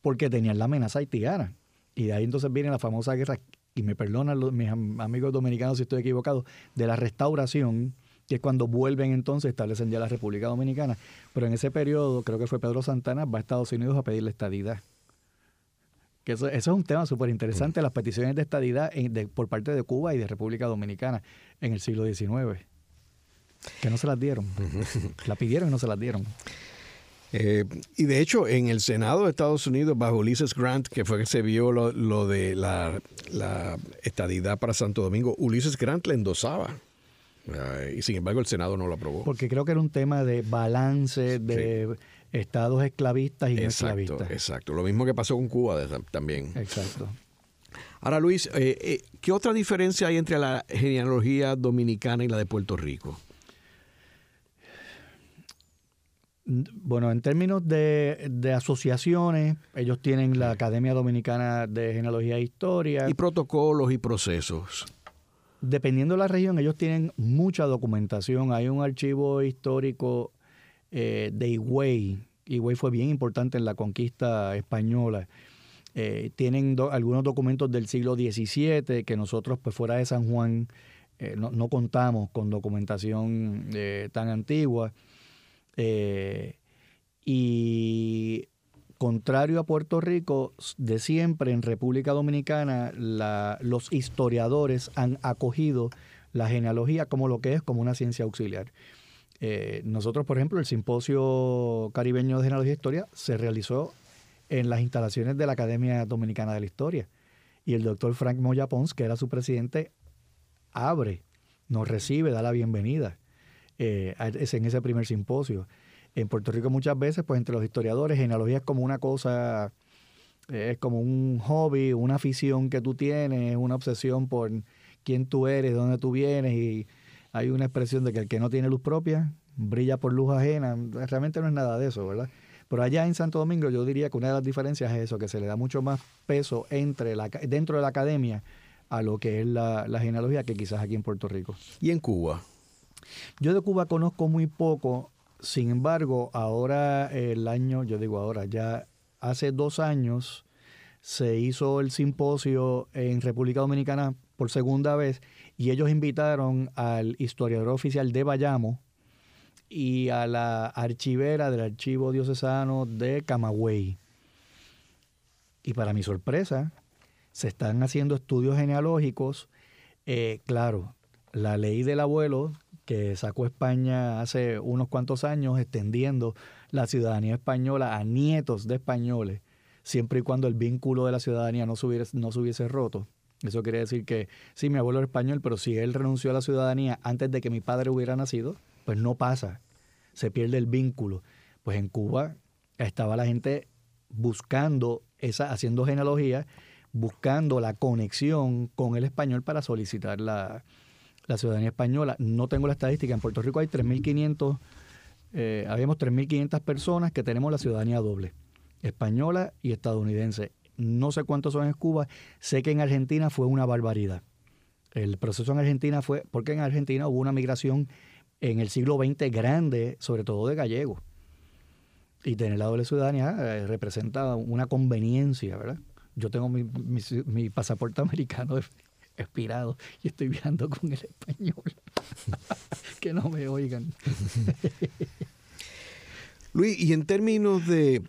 Speaker 3: porque tenían la amenaza haitiana y de ahí entonces viene la famosa guerra y me perdonan mis amigos dominicanos si estoy equivocado de la restauración que es cuando vuelven entonces, establecen ya la República Dominicana. Pero en ese periodo, creo que fue Pedro Santana, va a Estados Unidos a pedirle estadidad. Que eso, es un tema súper interesante, las peticiones de estadidad por parte de Cuba y de República Dominicana en el siglo XIX. Que no se las dieron. [laughs] la pidieron y no se las dieron.
Speaker 2: Eh, y de hecho, en el Senado de Estados Unidos, bajo Ulysses Grant, que fue que se vio lo, de la, la, estadidad para Santo Domingo, Ulysses Grant le endosaba y sin embargo el Senado no lo aprobó.
Speaker 3: Porque creo que era un tema de balance de estados esclavistas y no esclavistas.
Speaker 2: Exacto, lo mismo que pasó con Cuba también.
Speaker 3: Exacto.
Speaker 2: Ahora Luis, eh, eh, ¿qué otra diferencia hay entre la genealogía dominicana y la de Puerto Rico?
Speaker 3: Bueno, en términos de, de, asociaciones, ellos tienen la Academia Dominicana de Genealogía e Historia.
Speaker 2: Y protocolos y procesos
Speaker 3: dependiendo de la región, ellos tienen mucha documentación. Hay un archivo histórico eh, de Higüey. Higüey fue bien importante en la conquista española. Eh, tienen algunos documentos del siglo XVII que nosotros, pues fuera de San Juan, eh, no, no, contamos con documentación tan antigua. y contrario a Puerto Rico, de siempre en República Dominicana los historiadores han acogido la genealogía como lo que es, como una ciencia auxiliar. Eh, nosotros, por ejemplo, el Simposio Caribeño de Genealogía e Historia se realizó en las instalaciones de la Academia Dominicana de la Historia. Y el doctor Frank Moya Pons, que era su presidente, abre, nos recibe, da la bienvenida eh, en ese primer simposio. En Puerto Rico muchas veces, pues entre los historiadores, genealogía es como una cosa, es como un hobby, una afición que tú tienes, una obsesión por quién tú eres, dónde tú vienes y hay una expresión de que el que no tiene luz propia brilla por luz ajena. Realmente no es nada de eso, ¿verdad? Pero allá en Santo Domingo yo diría que una de las diferencias es eso, que se le da mucho más peso entre la, dentro de la academia a lo que es la, la genealogía que quizás aquí en Puerto Rico.
Speaker 2: ¿Y en Cuba?
Speaker 3: Yo de Cuba conozco muy poco. Sin embargo, ahora el año, yo digo ahora, ya hace dos años se hizo el simposio en República Dominicana por segunda vez y ellos invitaron al historiador oficial de Bayamo y a la archivera del archivo diocesano de Camagüey. Y para mi sorpresa, se están haciendo estudios genealógicos. Eh, claro, la ley del abuelo que sacó España hace unos cuantos años, extendiendo la ciudadanía española a nietos de españoles, siempre y cuando el vínculo de la ciudadanía no se hubiese, no se hubiese roto. Eso quiere decir que sí, mi abuelo era español, pero si él renunció a la ciudadanía antes de que mi padre hubiera nacido, pues no pasa, se pierde el vínculo. Pues en Cuba estaba la gente buscando esa, haciendo genealogía, buscando la conexión con el español para solicitar la, la ciudadanía española. No tengo la estadística, en Puerto Rico hay 3.500, eh, habíamos 3.500 personas que tenemos la ciudadanía doble, española y estadounidense. No sé cuántos son en Cuba, sé que en Argentina fue una barbaridad. El proceso en Argentina fue, porque en Argentina hubo una migración en el siglo XX grande, sobre todo de gallegos. y tener la doble ciudadanía eh, representa una conveniencia, ¿verdad? Yo tengo mi, mi, pasaporte [laughs] americano expirado y estoy viajando con el español. [laughs] que no me oigan. [laughs]
Speaker 2: Luis, y en términos de,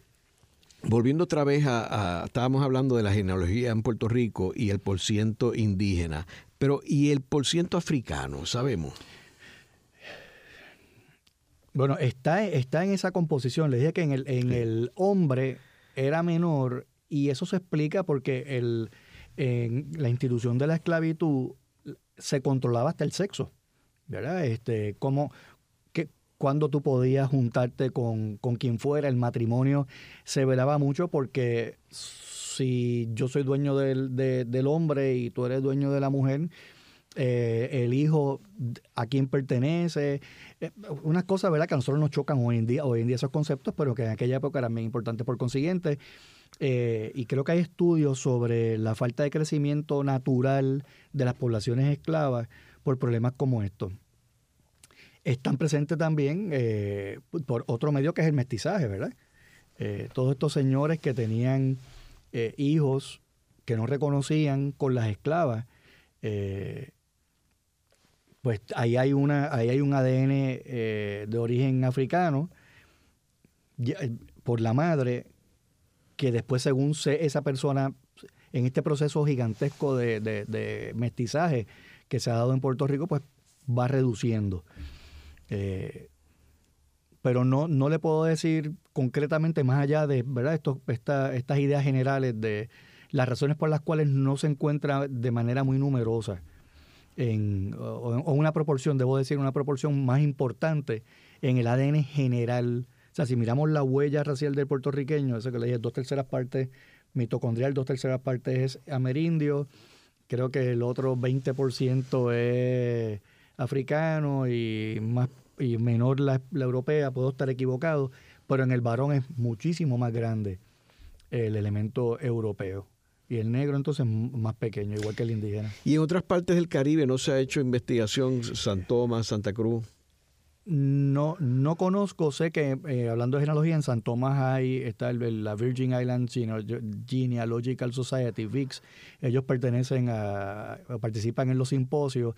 Speaker 2: volviendo otra vez a, estábamos hablando de la genealogía en Puerto Rico y el porciento indígena, pero ¿y el porciento africano? Sabemos.
Speaker 3: Bueno, está, está en esa composición. Le dije que en el, en el hombre era menor y eso se explica porque el, en la institución de la esclavitud se controlaba hasta el sexo. ¿Verdad? Este, como que, cuando tú podías juntarte con, con quien fuera, el matrimonio se velaba mucho porque si yo soy dueño del, del hombre y tú eres dueño de la mujer, eh, el hijo a quién pertenece, eh, unas cosas ¿verdad? que a nosotros nos chocan hoy en día, hoy en día esos conceptos, pero que en aquella época eran bien importantes por consiguiente. Eh, y creo que hay estudios sobre la falta de crecimiento natural de las poblaciones esclavas por problemas como estos. Están presentes también por otro medio que es el mestizaje, ¿verdad? todos estos señores que tenían hijos que no reconocían con las esclavas, eh, pues ahí hay, una, ahí hay un ADN eh, de origen africano eh, por la madre, que después según esa persona, en este proceso gigantesco de, mestizaje que se ha dado en Puerto Rico, pues va reduciendo. Eh, pero no, no le puedo decir concretamente más allá de ¿verdad? Esto, estas ideas generales de las razones por las cuales no se encuentra de manera muy numerosa en, o, una proporción, debo decir, una proporción más importante en el ADN general. Sea, si miramos la huella racial del puertorriqueño, eso que le dije, dos terceras partes mitocondrial, dos terceras partes es amerindio, creo que el otro 20% es africano y más y menor la, la, europea, puedo estar equivocado, pero en el varón es muchísimo más grande el elemento europeo y el negro entonces más pequeño, igual que el indígena.
Speaker 2: ¿Y en otras partes del Caribe no se ha hecho investigación, San Tomás, Santa Cruz?
Speaker 3: No, no conozco, sé que eh, hablando de genealogía, en San Tomás hay, está la Virgin Islands Genealogical Society, VIX, ellos pertenecen a, participan en los simposios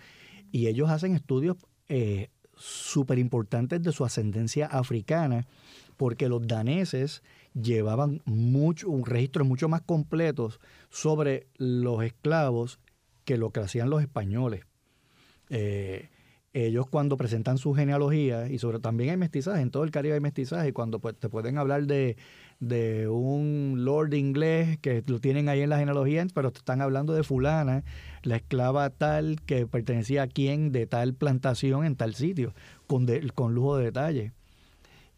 Speaker 3: y ellos hacen estudios eh, súper importantes de su ascendencia africana, porque los daneses llevaban mucho, un registro mucho más completos sobre los esclavos que lo que hacían los españoles. Eh, ellos cuando presentan su genealogía, y sobre también hay mestizaje, en todo el Caribe hay mestizaje, cuando pues, te pueden hablar de, de un lord inglés que lo tienen ahí en la genealogía, pero te están hablando de fulana, la esclava tal que pertenecía a quien de tal plantación en tal sitio, con, con lujo de detalle.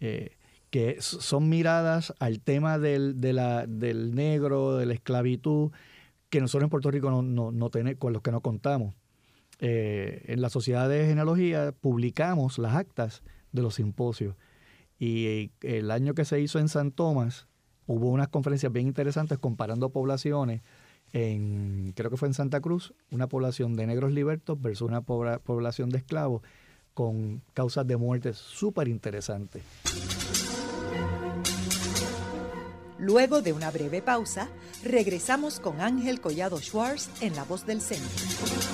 Speaker 3: Eh, que son miradas al tema del, de la, del negro, de la esclavitud, que nosotros en Puerto Rico no, no, no tenemos, con los que no contamos. Eh, en la Sociedad de Genealogía publicamos las actas de los simposios y el año que se hizo en San Tomás hubo unas conferencias bien interesantes comparando poblaciones en, creo que fue en Santa Cruz, una población de negros libertos versus una población de esclavos con causas de muerte súper interesantes.
Speaker 1: Luego de una breve pausa, regresamos con Ángel Collado Schwartz en La Voz del Centro.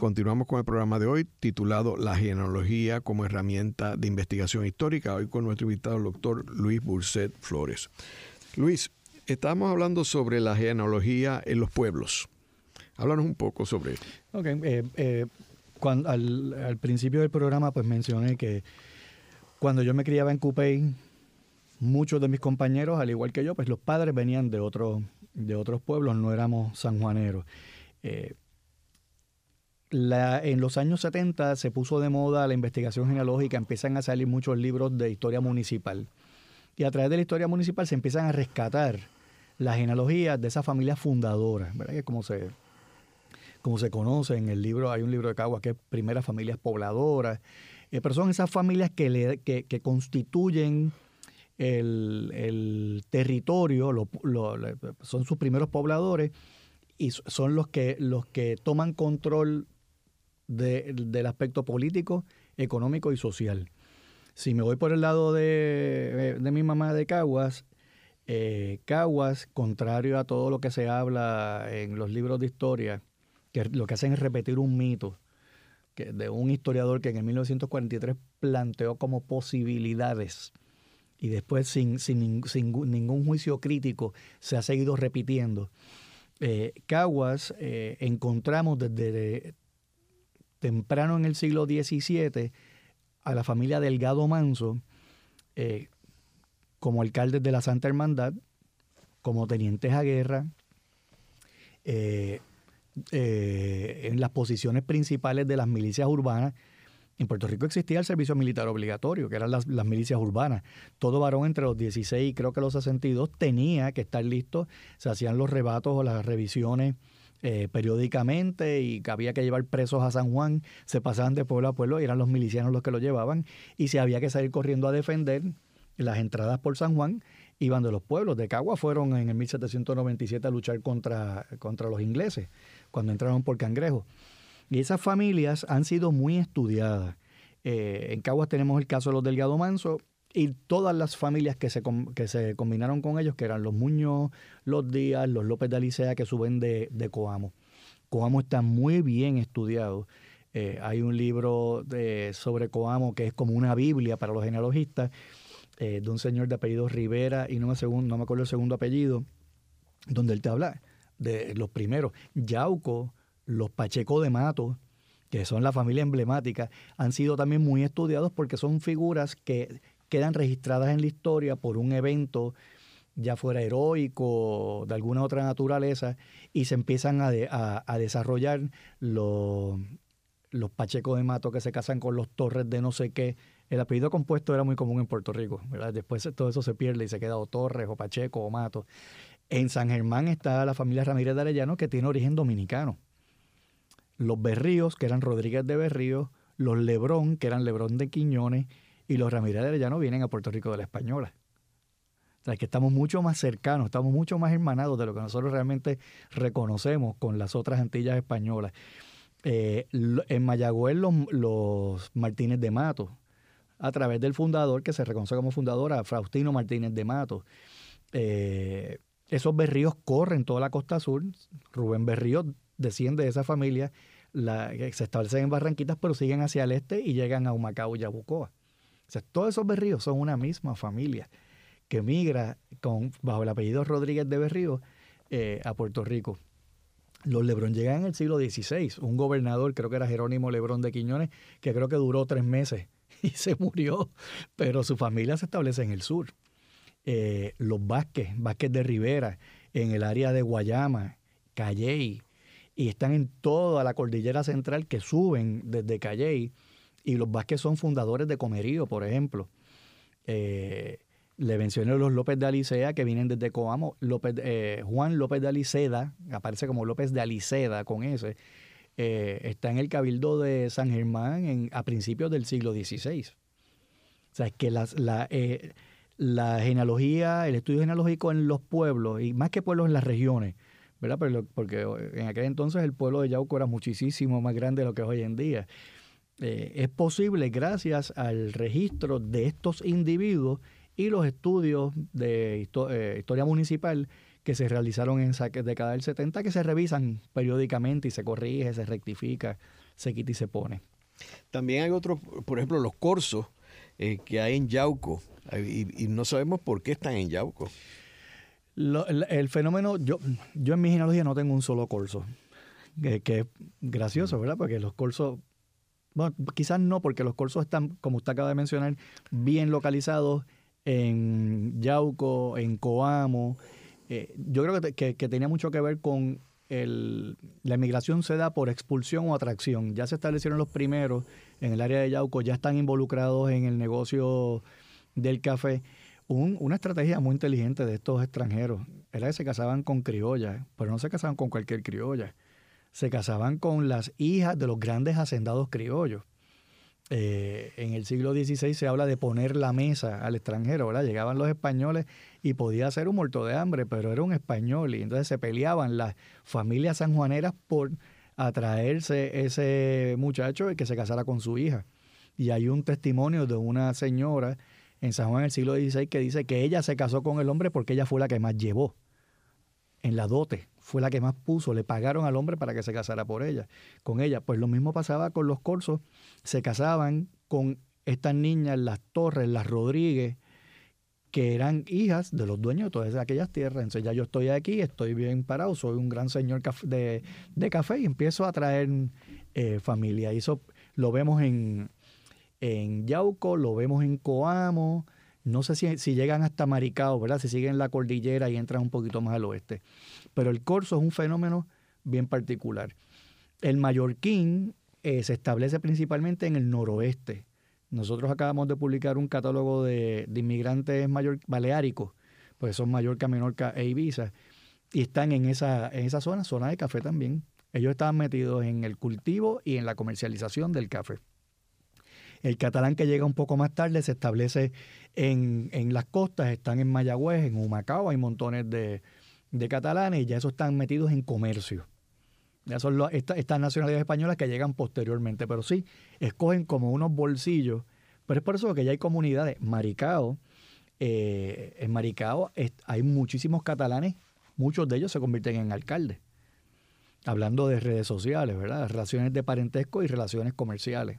Speaker 2: Continuamos con el programa de hoy titulado La genealogía como herramienta de investigación histórica, hoy con nuestro invitado el doctor Luis Burset Flores. Luis, Estamos hablando sobre la genealogía en los pueblos. Háblanos un poco sobre esto.
Speaker 3: Ok, eh, eh, al, principio del programa pues mencioné que cuando yo me criaba en Cupey, muchos de mis compañeros, al igual que yo, pues los padres venían de, otros de otros pueblos, no éramos sanjuaneros. Eh, en los años 70 se puso de moda la investigación genealógica, empiezan a salir muchos libros de historia municipal Y a través de la historia municipal se empiezan a rescatar las genealogías de esas familias fundadoras, ¿verdad? Que como se, como se conoce en el libro, hay un libro de Caguas que es Primeras Familias Pobladoras, eh, pero son esas familias que, que, constituyen el, territorio, son sus primeros pobladores y son los que, los que toman control de, del aspecto político, económico y social. Si me voy por el lado de, de mi mamá de Caguas, eh, Caguas, contrario a todo lo que se habla en los libros de historia, que lo que hacen es repetir un mito que, de un historiador que en el 1943 planteó como posibilidades y después sin, sin, sin ningún juicio crítico se ha seguido repitiendo. Eh, Caguas eh, encontramos desde temprano en el siglo XVII a la familia Delgado Manso eh, como alcaldes de la Santa Hermandad, como tenientes a guerra, eh, eh, en las posiciones principales de las milicias urbanas. En Puerto Rico existía el servicio militar obligatorio, que eran las, milicias urbanas. Todo varón entre los 16 y creo que los 62 tenía que estar listo. Se hacían los rebatos o las revisiones eh, periódicamente y que había que llevar presos a San Juan. Se pasaban de pueblo a pueblo y eran los milicianos los que lo llevaban. Y se había que salir corriendo a defender las entradas por San Juan iban de los pueblos. De Cagua fueron en el 1797 a luchar contra, contra los ingleses, cuando entraron por Cangrejo. Y esas familias han sido muy estudiadas. Eh, en Caguas tenemos el caso de los Delgado Manso y todas las familias que se, que se combinaron con ellos, que eran los Muñoz, los Díaz, los López de Alicea, que suben de, de Coamo. Coamo está muy bien estudiado. Eh, hay un libro de, sobre Coamo que es como una Biblia para los genealogistas eh, de un señor de apellido Rivera y no me, no me acuerdo el segundo apellido, donde él te habla de los primeros. Yauco, los Pacheco de Mato, que son la familia emblemática, han sido también muy estudiados porque son figuras que quedan registradas en la historia por un evento ya fuera heroico, de alguna otra naturaleza, y se empiezan a, a, desarrollar los, los Pacheco de Mato que se casan con los Torres de no sé qué, el apellido compuesto era muy común en Puerto Rico, ¿verdad? Después todo eso se pierde y se queda o Torres o Pacheco o Mato. En San Germán está la familia Ramírez de Arellano que tiene origen dominicano. Los Berríos, que eran Rodríguez de Berríos, los Lebrón, que eran Lebrón de Quiñones, y los Ramírez de Arellano vienen a Puerto Rico de la Española. O sea, que estamos mucho más cercanos, estamos mucho más hermanados de lo que nosotros realmente reconocemos con las otras Antillas españolas. Eh, en Mayagüez los, los Martínez de Mato, a través del fundador, que se reconoce como fundadora, Faustino Martínez de Mato. Eh, esos berríos corren toda la costa sur. Rubén Berrío desciende de esa familia, se establecen en Barranquitas, pero siguen hacia el este y llegan a Humacao y Yabucoa. Sea, todos esos berríos son una misma familia que migra con, bajo el apellido Rodríguez de Berrío eh, a Puerto Rico. Los Lebrón llegan en el siglo XVI. Un gobernador, creo que era Jerónimo Lebrón de Quiñones, que creo que duró tres meses [laughs] y se murió, pero su familia se establece en el sur. Eh, los Vázquez, Vázquez de Rivera, en el área de Guayama, Calley, y están en toda la cordillera central que suben desde Calley, y los Vázquez son fundadores de Comerío, por ejemplo. Eh, le mencioné los López de Alicea que vienen desde Coamo, López, eh, Juan López de Aliceda, aparece como López de Aliceda con ese, eh, está en el Cabildo de San Germán a principios del siglo XVI. O sea, es que la, eh, la genealogía, el estudio genealógico en los pueblos, y más que pueblos en las regiones, ¿verdad? porque en aquel entonces el pueblo de Yauco era muchísimo más grande de lo que es hoy en día. Eh, es posible gracias al registro de estos individuos y los estudios de historia municipal que se realizaron en esa década del 70 que se revisan periódicamente y se corrige, se rectifica, se quita y se pone.
Speaker 2: También hay otros, por ejemplo, los corsos eh, que hay en Yauco y, no sabemos por qué están en Yauco.
Speaker 3: el, fenómeno, yo, yo en mi genealogía no tengo un solo corso, que, que es gracioso, ¿verdad? Porque los corsos bueno, quizás no, porque los corsos están, como usted acaba de mencionar, bien localizados en Yauco, en Coamo, eh, yo creo que, tenía mucho que ver con el, la emigración se da por expulsión o atracción. Ya se establecieron los primeros en el área de Yauco, ya están involucrados en el negocio del café. una estrategia muy inteligente de estos extranjeros era que se casaban con criollas, pero no se casaban con cualquier criolla. Se casaban con las hijas de los grandes hacendados criollos. Eh, en el siglo XVI se habla de poner la mesa al extranjero, ¿verdad? Llegaban los españoles y podía ser un muerto de hambre, pero era un español y entonces se peleaban las familias sanjuaneras por atraerse ese muchacho y que se casara con su hija. Y hay un testimonio de una señora en San Juan en el siglo XVI que dice que ella se casó con el hombre porque ella fue la que más llevó en la dote, fue la que más puso, le pagaron al hombre para que se casara por ella, con ella. Pues lo mismo pasaba con los corsos, se casaban con estas niñas, las Torres, las Rodríguez, que eran hijas de los dueños de todas aquellas tierras. Entonces ya yo estoy aquí, estoy bien parado, soy un gran señor de, café y empiezo a traer eh, familia. Y eso lo vemos en, en Yauco, lo vemos en Coamo, no sé si, si, llegan hasta Maricao, ¿verdad? Si siguen la cordillera y entran un poquito más al oeste. Pero el corso es un fenómeno bien particular. El mallorquín eh, se establece principalmente en el noroeste. Nosotros acabamos de publicar un catálogo de, inmigrantes mayor, baleáricos, pues son Mallorca, Menorca e Ibiza, y están en esa, en esa zona, zona de café también. Ellos estaban metidos en el cultivo y en la comercialización del café. El catalán que llega un poco más tarde se establece en, en las costas, están en Mayagüez, en Humacao, hay montones de, de catalanes y ya esos están metidos en comercio. Ya son estas nacionalidades españolas que llegan posteriormente, pero sí, escogen como unos bolsillos. Pero es por eso que ya hay comunidades. Maricao, eh, en Maricao hay muchísimos catalanes, muchos de ellos se convierten en alcaldes. Hablando de redes sociales, ¿verdad? Relaciones de parentesco y relaciones comerciales.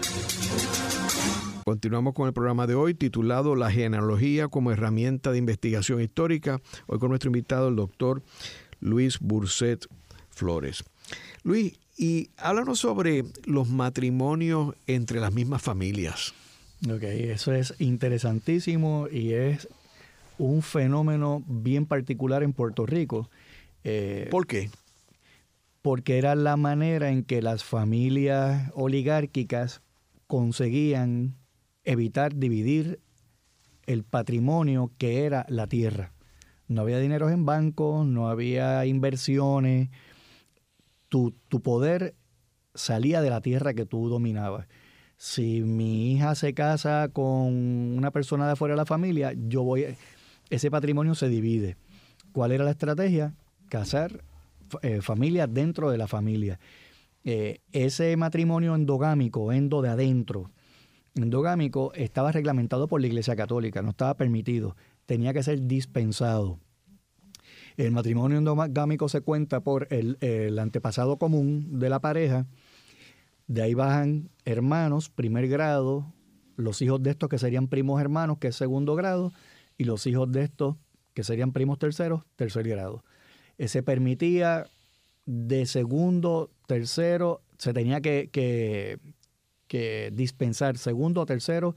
Speaker 2: Continuamos con el programa de hoy titulado La genealogía como herramienta de investigación histórica. Hoy con nuestro invitado, el doctor Luis Burset Flores. Luis, y háblanos sobre los matrimonios entre las mismas familias.
Speaker 3: Ok, eso es interesantísimo y es un fenómeno bien particular en Puerto Rico.
Speaker 2: Eh, ¿Por qué?
Speaker 3: Porque era la manera en que las familias oligárquicas conseguían evitar dividir el patrimonio que era la tierra. No había dinero en bancos, no había inversiones, tu, tu poder salía de la tierra que tú dominabas. Si mi hija se casa con una persona de fuera de la familia, yo voy, ese patrimonio se divide. ¿Cuál era la estrategia? Casar eh, familias dentro de la familia. Eh, ese matrimonio endogámico, endo de adentro, endogámico estaba reglamentado por la Iglesia Católica, no estaba permitido, tenía que ser dispensado. El matrimonio endogámico se cuenta por el, antepasado común de la pareja, de ahí bajan hermanos, primer grado, los hijos de estos que serían primos hermanos, que es segundo grado, y los hijos de estos que serían primos terceros, tercer grado. Eh, se permitía de segundo, tercero, se tenía que, que dispensar segundo, tercero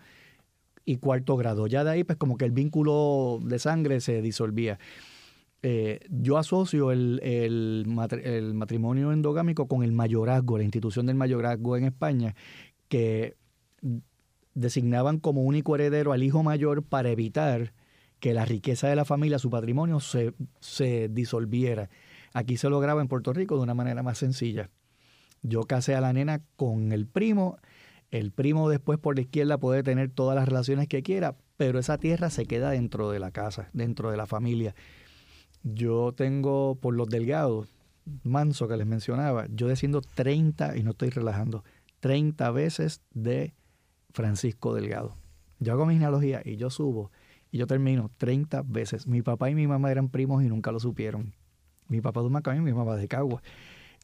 Speaker 3: y cuarto grado. Ya de ahí, pues como que el vínculo de sangre se disolvía. Eh, yo asocio el, el, matrimonio endogámico con el mayorazgo, la institución del mayorazgo en España, que designaban como único heredero al hijo mayor para evitar que la riqueza de la familia, su patrimonio, se, se disolviera. Aquí se lograba en Puerto Rico de una manera más sencilla. Yo casé a la nena con el primo el primo después por la izquierda puede tener todas las relaciones que quiera, pero esa tierra se queda dentro de la casa, dentro de la familia. Yo tengo por los delgados, manso que les mencionaba, yo desciendo 30, y no estoy relajando, 30 veces de Francisco Delgado. Yo hago mi genealogía y yo subo y yo termino 30 veces. Mi papá y mi mamá eran primos y nunca lo supieron. Mi papá de Macao y mi mamá de Cagua.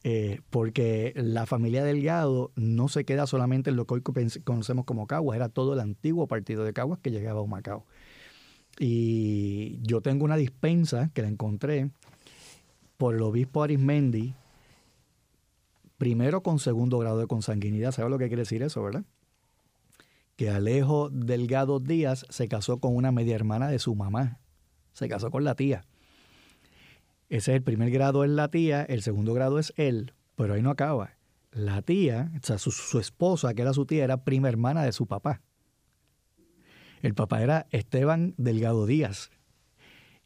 Speaker 3: Eh, porque la familia Delgado no se queda solamente en lo que hoy conocemos como Caguas, era todo el antiguo partido de Caguas que llegaba a Humacao. Y yo tengo una dispensa que la encontré por el obispo Arismendi, primero con segundo grado de consanguinidad. ¿Sabe lo que quiere decir eso, verdad? Que Alejo Delgado Díaz se casó con una media hermana de su mamá. Se casó con la tía. Ese es el primer grado es la tía, el segundo grado es él, pero ahí no acaba. La tía, o sea, su, su esposa, que era su tía, era prima hermana de su papá. El papá era Esteban Delgado Díaz.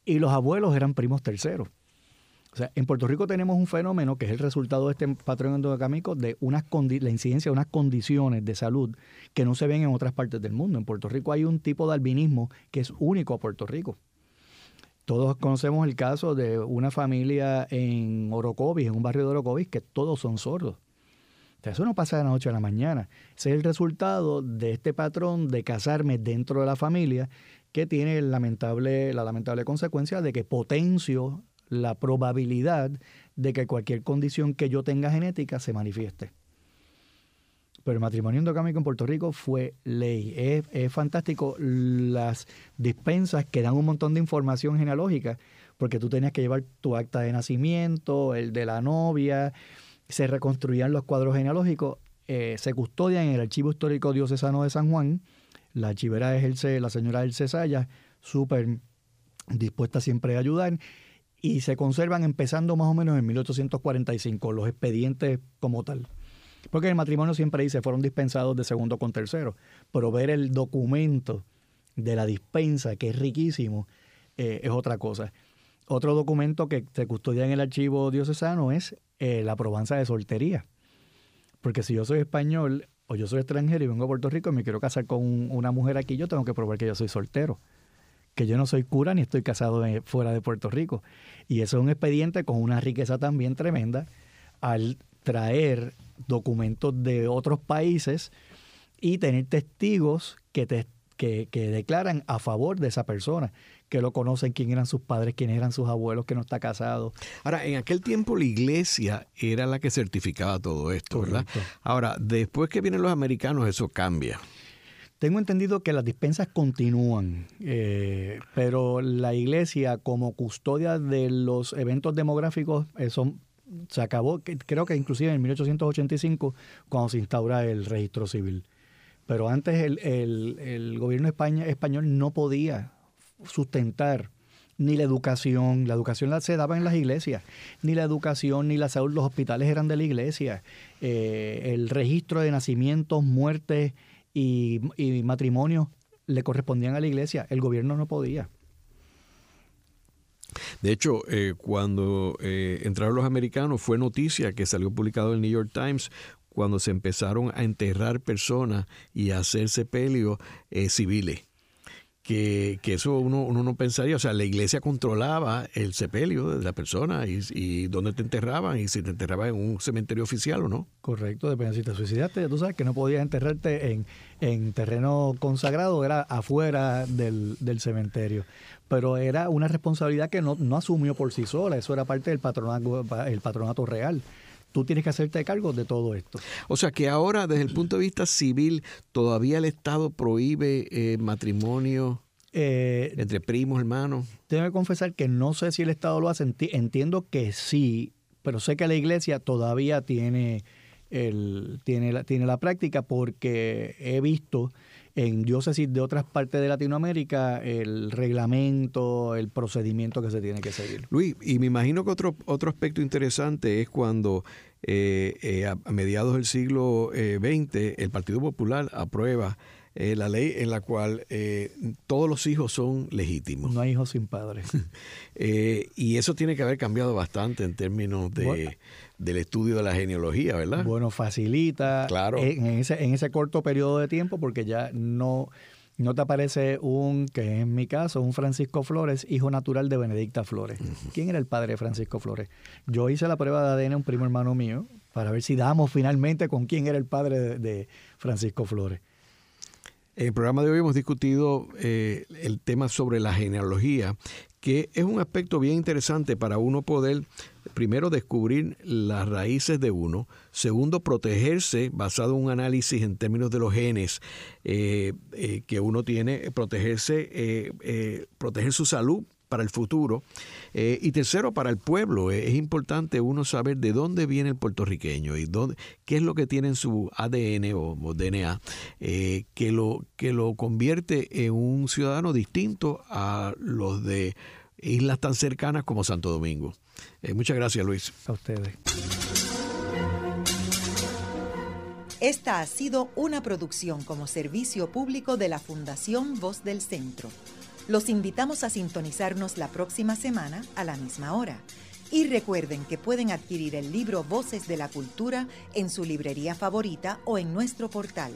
Speaker 3: Y los abuelos eran primos terceros. O sea, en Puerto Rico tenemos un fenómeno que es el resultado de este patrón endogámico de unas la incidencia de unas condiciones de salud que no se ven en otras partes del mundo. En Puerto Rico hay un tipo de albinismo que es único a Puerto Rico. Todos conocemos el caso de una familia en Orocovis, en un barrio de Orocovis, que todos son sordos. O sea, eso no pasa de la noche a la mañana. Ese es el resultado de este patrón de casarme dentro de la familia que tiene lamentable, la lamentable consecuencia de que potencio la probabilidad de que cualquier condición que yo tenga genética se manifieste. Pero el matrimonio endogámico en Puerto Rico fue ley. Es, fantástico las dispensas que dan un montón de información genealógica, porque tú tenías que llevar tu acta de nacimiento, el de la novia, se reconstruían los cuadros genealógicos, eh, se custodian en el Archivo Histórico Diocesano de San Juan. La archivera es el, la señora Elce Saya, súper dispuesta siempre a ayudar y se conservan empezando más o menos en 1845, los expedientes como tal. Porque el matrimonio siempre dice fueron dispensados de segundo con tercero, pero ver el documento de la dispensa, que es riquísimo, eh, es otra cosa. Otro documento que se custodia en el archivo diocesano es eh, la probanza de soltería. Porque si yo soy español o yo soy extranjero y vengo a Puerto Rico y me quiero casar con una mujer aquí, yo tengo que probar que yo soy soltero que yo no soy cura ni estoy casado fuera de Puerto Rico. Y eso es un expediente con una riqueza también tremenda al traer documentos de otros países y tener testigos que, te, que, declaran a favor de esa persona, que lo conocen, quién eran sus padres, quiénes eran sus abuelos, que no está casado.
Speaker 2: Ahora, en aquel tiempo la iglesia era la que certificaba todo esto, ¿verdad? Ahora, después que vienen los americanos, eso cambia.
Speaker 3: Tengo entendido que las dispensas continúan, eh, pero la iglesia como custodia de los eventos demográficos eh, se acabó, creo que inclusive en 1885, cuando se instaura el registro civil. Pero antes el, gobierno España, español no podía sustentar ni la educación, la educación se daba en las iglesias, ni la educación ni la salud, los hospitales eran de la iglesia, eh, el registro de nacimientos, muertes y, y matrimonios le correspondían a la iglesia, el gobierno no podía.
Speaker 2: De hecho, eh, cuando eh, entraron los americanos, fue noticia que salió publicado en el New York Times cuando se empezaron a enterrar personas y a hacer sepelios eh, civiles que, eso uno, uno no pensaría, o sea, la iglesia controlaba el sepelio de la persona y, y dónde te enterraban y si te enterraban en un cementerio oficial o no.
Speaker 3: Correcto, depende si te suicidaste, tú sabes que no podías enterrarte en, en terreno consagrado, era afuera del, del, cementerio. Pero era una responsabilidad que no, no asumió por sí sola, eso era parte del patronato, el patronato real tú tienes que hacerte cargo de todo esto.
Speaker 2: O sea que ahora, desde el punto de vista civil, todavía el Estado prohíbe eh, matrimonio. Eh, entre primos, hermanos.
Speaker 3: Tengo que confesar que no sé si el Estado lo hace. Entiendo que sí, pero sé que la Iglesia todavía tiene, el, tiene, la, tiene la práctica porque he visto en diócesis de otras partes de Latinoamérica el reglamento, el procedimiento que se tiene que seguir.
Speaker 2: Luis, y me imagino que otro, otro aspecto interesante es cuando eh, eh, a, mediados del siglo XX eh, el Partido Popular aprueba la ley en la cual todos los hijos son legítimos.
Speaker 3: No hay hijos sin padres. [laughs]
Speaker 2: y eso tiene que haber cambiado bastante en términos de del estudio de la genealogía, ¿verdad?
Speaker 3: Bueno, facilita
Speaker 2: claro.
Speaker 3: en, ese, en ese corto periodo de tiempo porque ya no, no te aparece un, que en mi caso, un Francisco Flores, hijo natural de Benedicta Flores. ¿Quién era el padre de Francisco Flores? Yo hice la prueba de ADN a un primo hermano mío para ver si damos finalmente con quién era el padre de, Francisco Flores.
Speaker 2: En el programa de hoy hemos discutido eh, el tema sobre la genealogía, que es un aspecto bien interesante para uno poder primero, descubrir las raíces de uno. Segundo, protegerse basado en un análisis en términos de los genes eh, eh, que uno tiene, protegerse, proteger su salud para el futuro. y tercero, para el pueblo. es importante uno saber de dónde viene el puertorriqueño y dónde, qué es lo que tiene en su ADN o, DNA que, lo, que lo convierte en un ciudadano distinto a los de islas tan cercanas como Santo Domingo. Eh, muchas gracias, Luis.
Speaker 3: A ustedes.
Speaker 1: Esta ha sido una producción como servicio público de la Fundación Voz del Centro. Los invitamos a sintonizarnos la próxima semana a la misma hora. Y recuerden que pueden adquirir el libro Voces de la Cultura en su librería favorita o en nuestro portal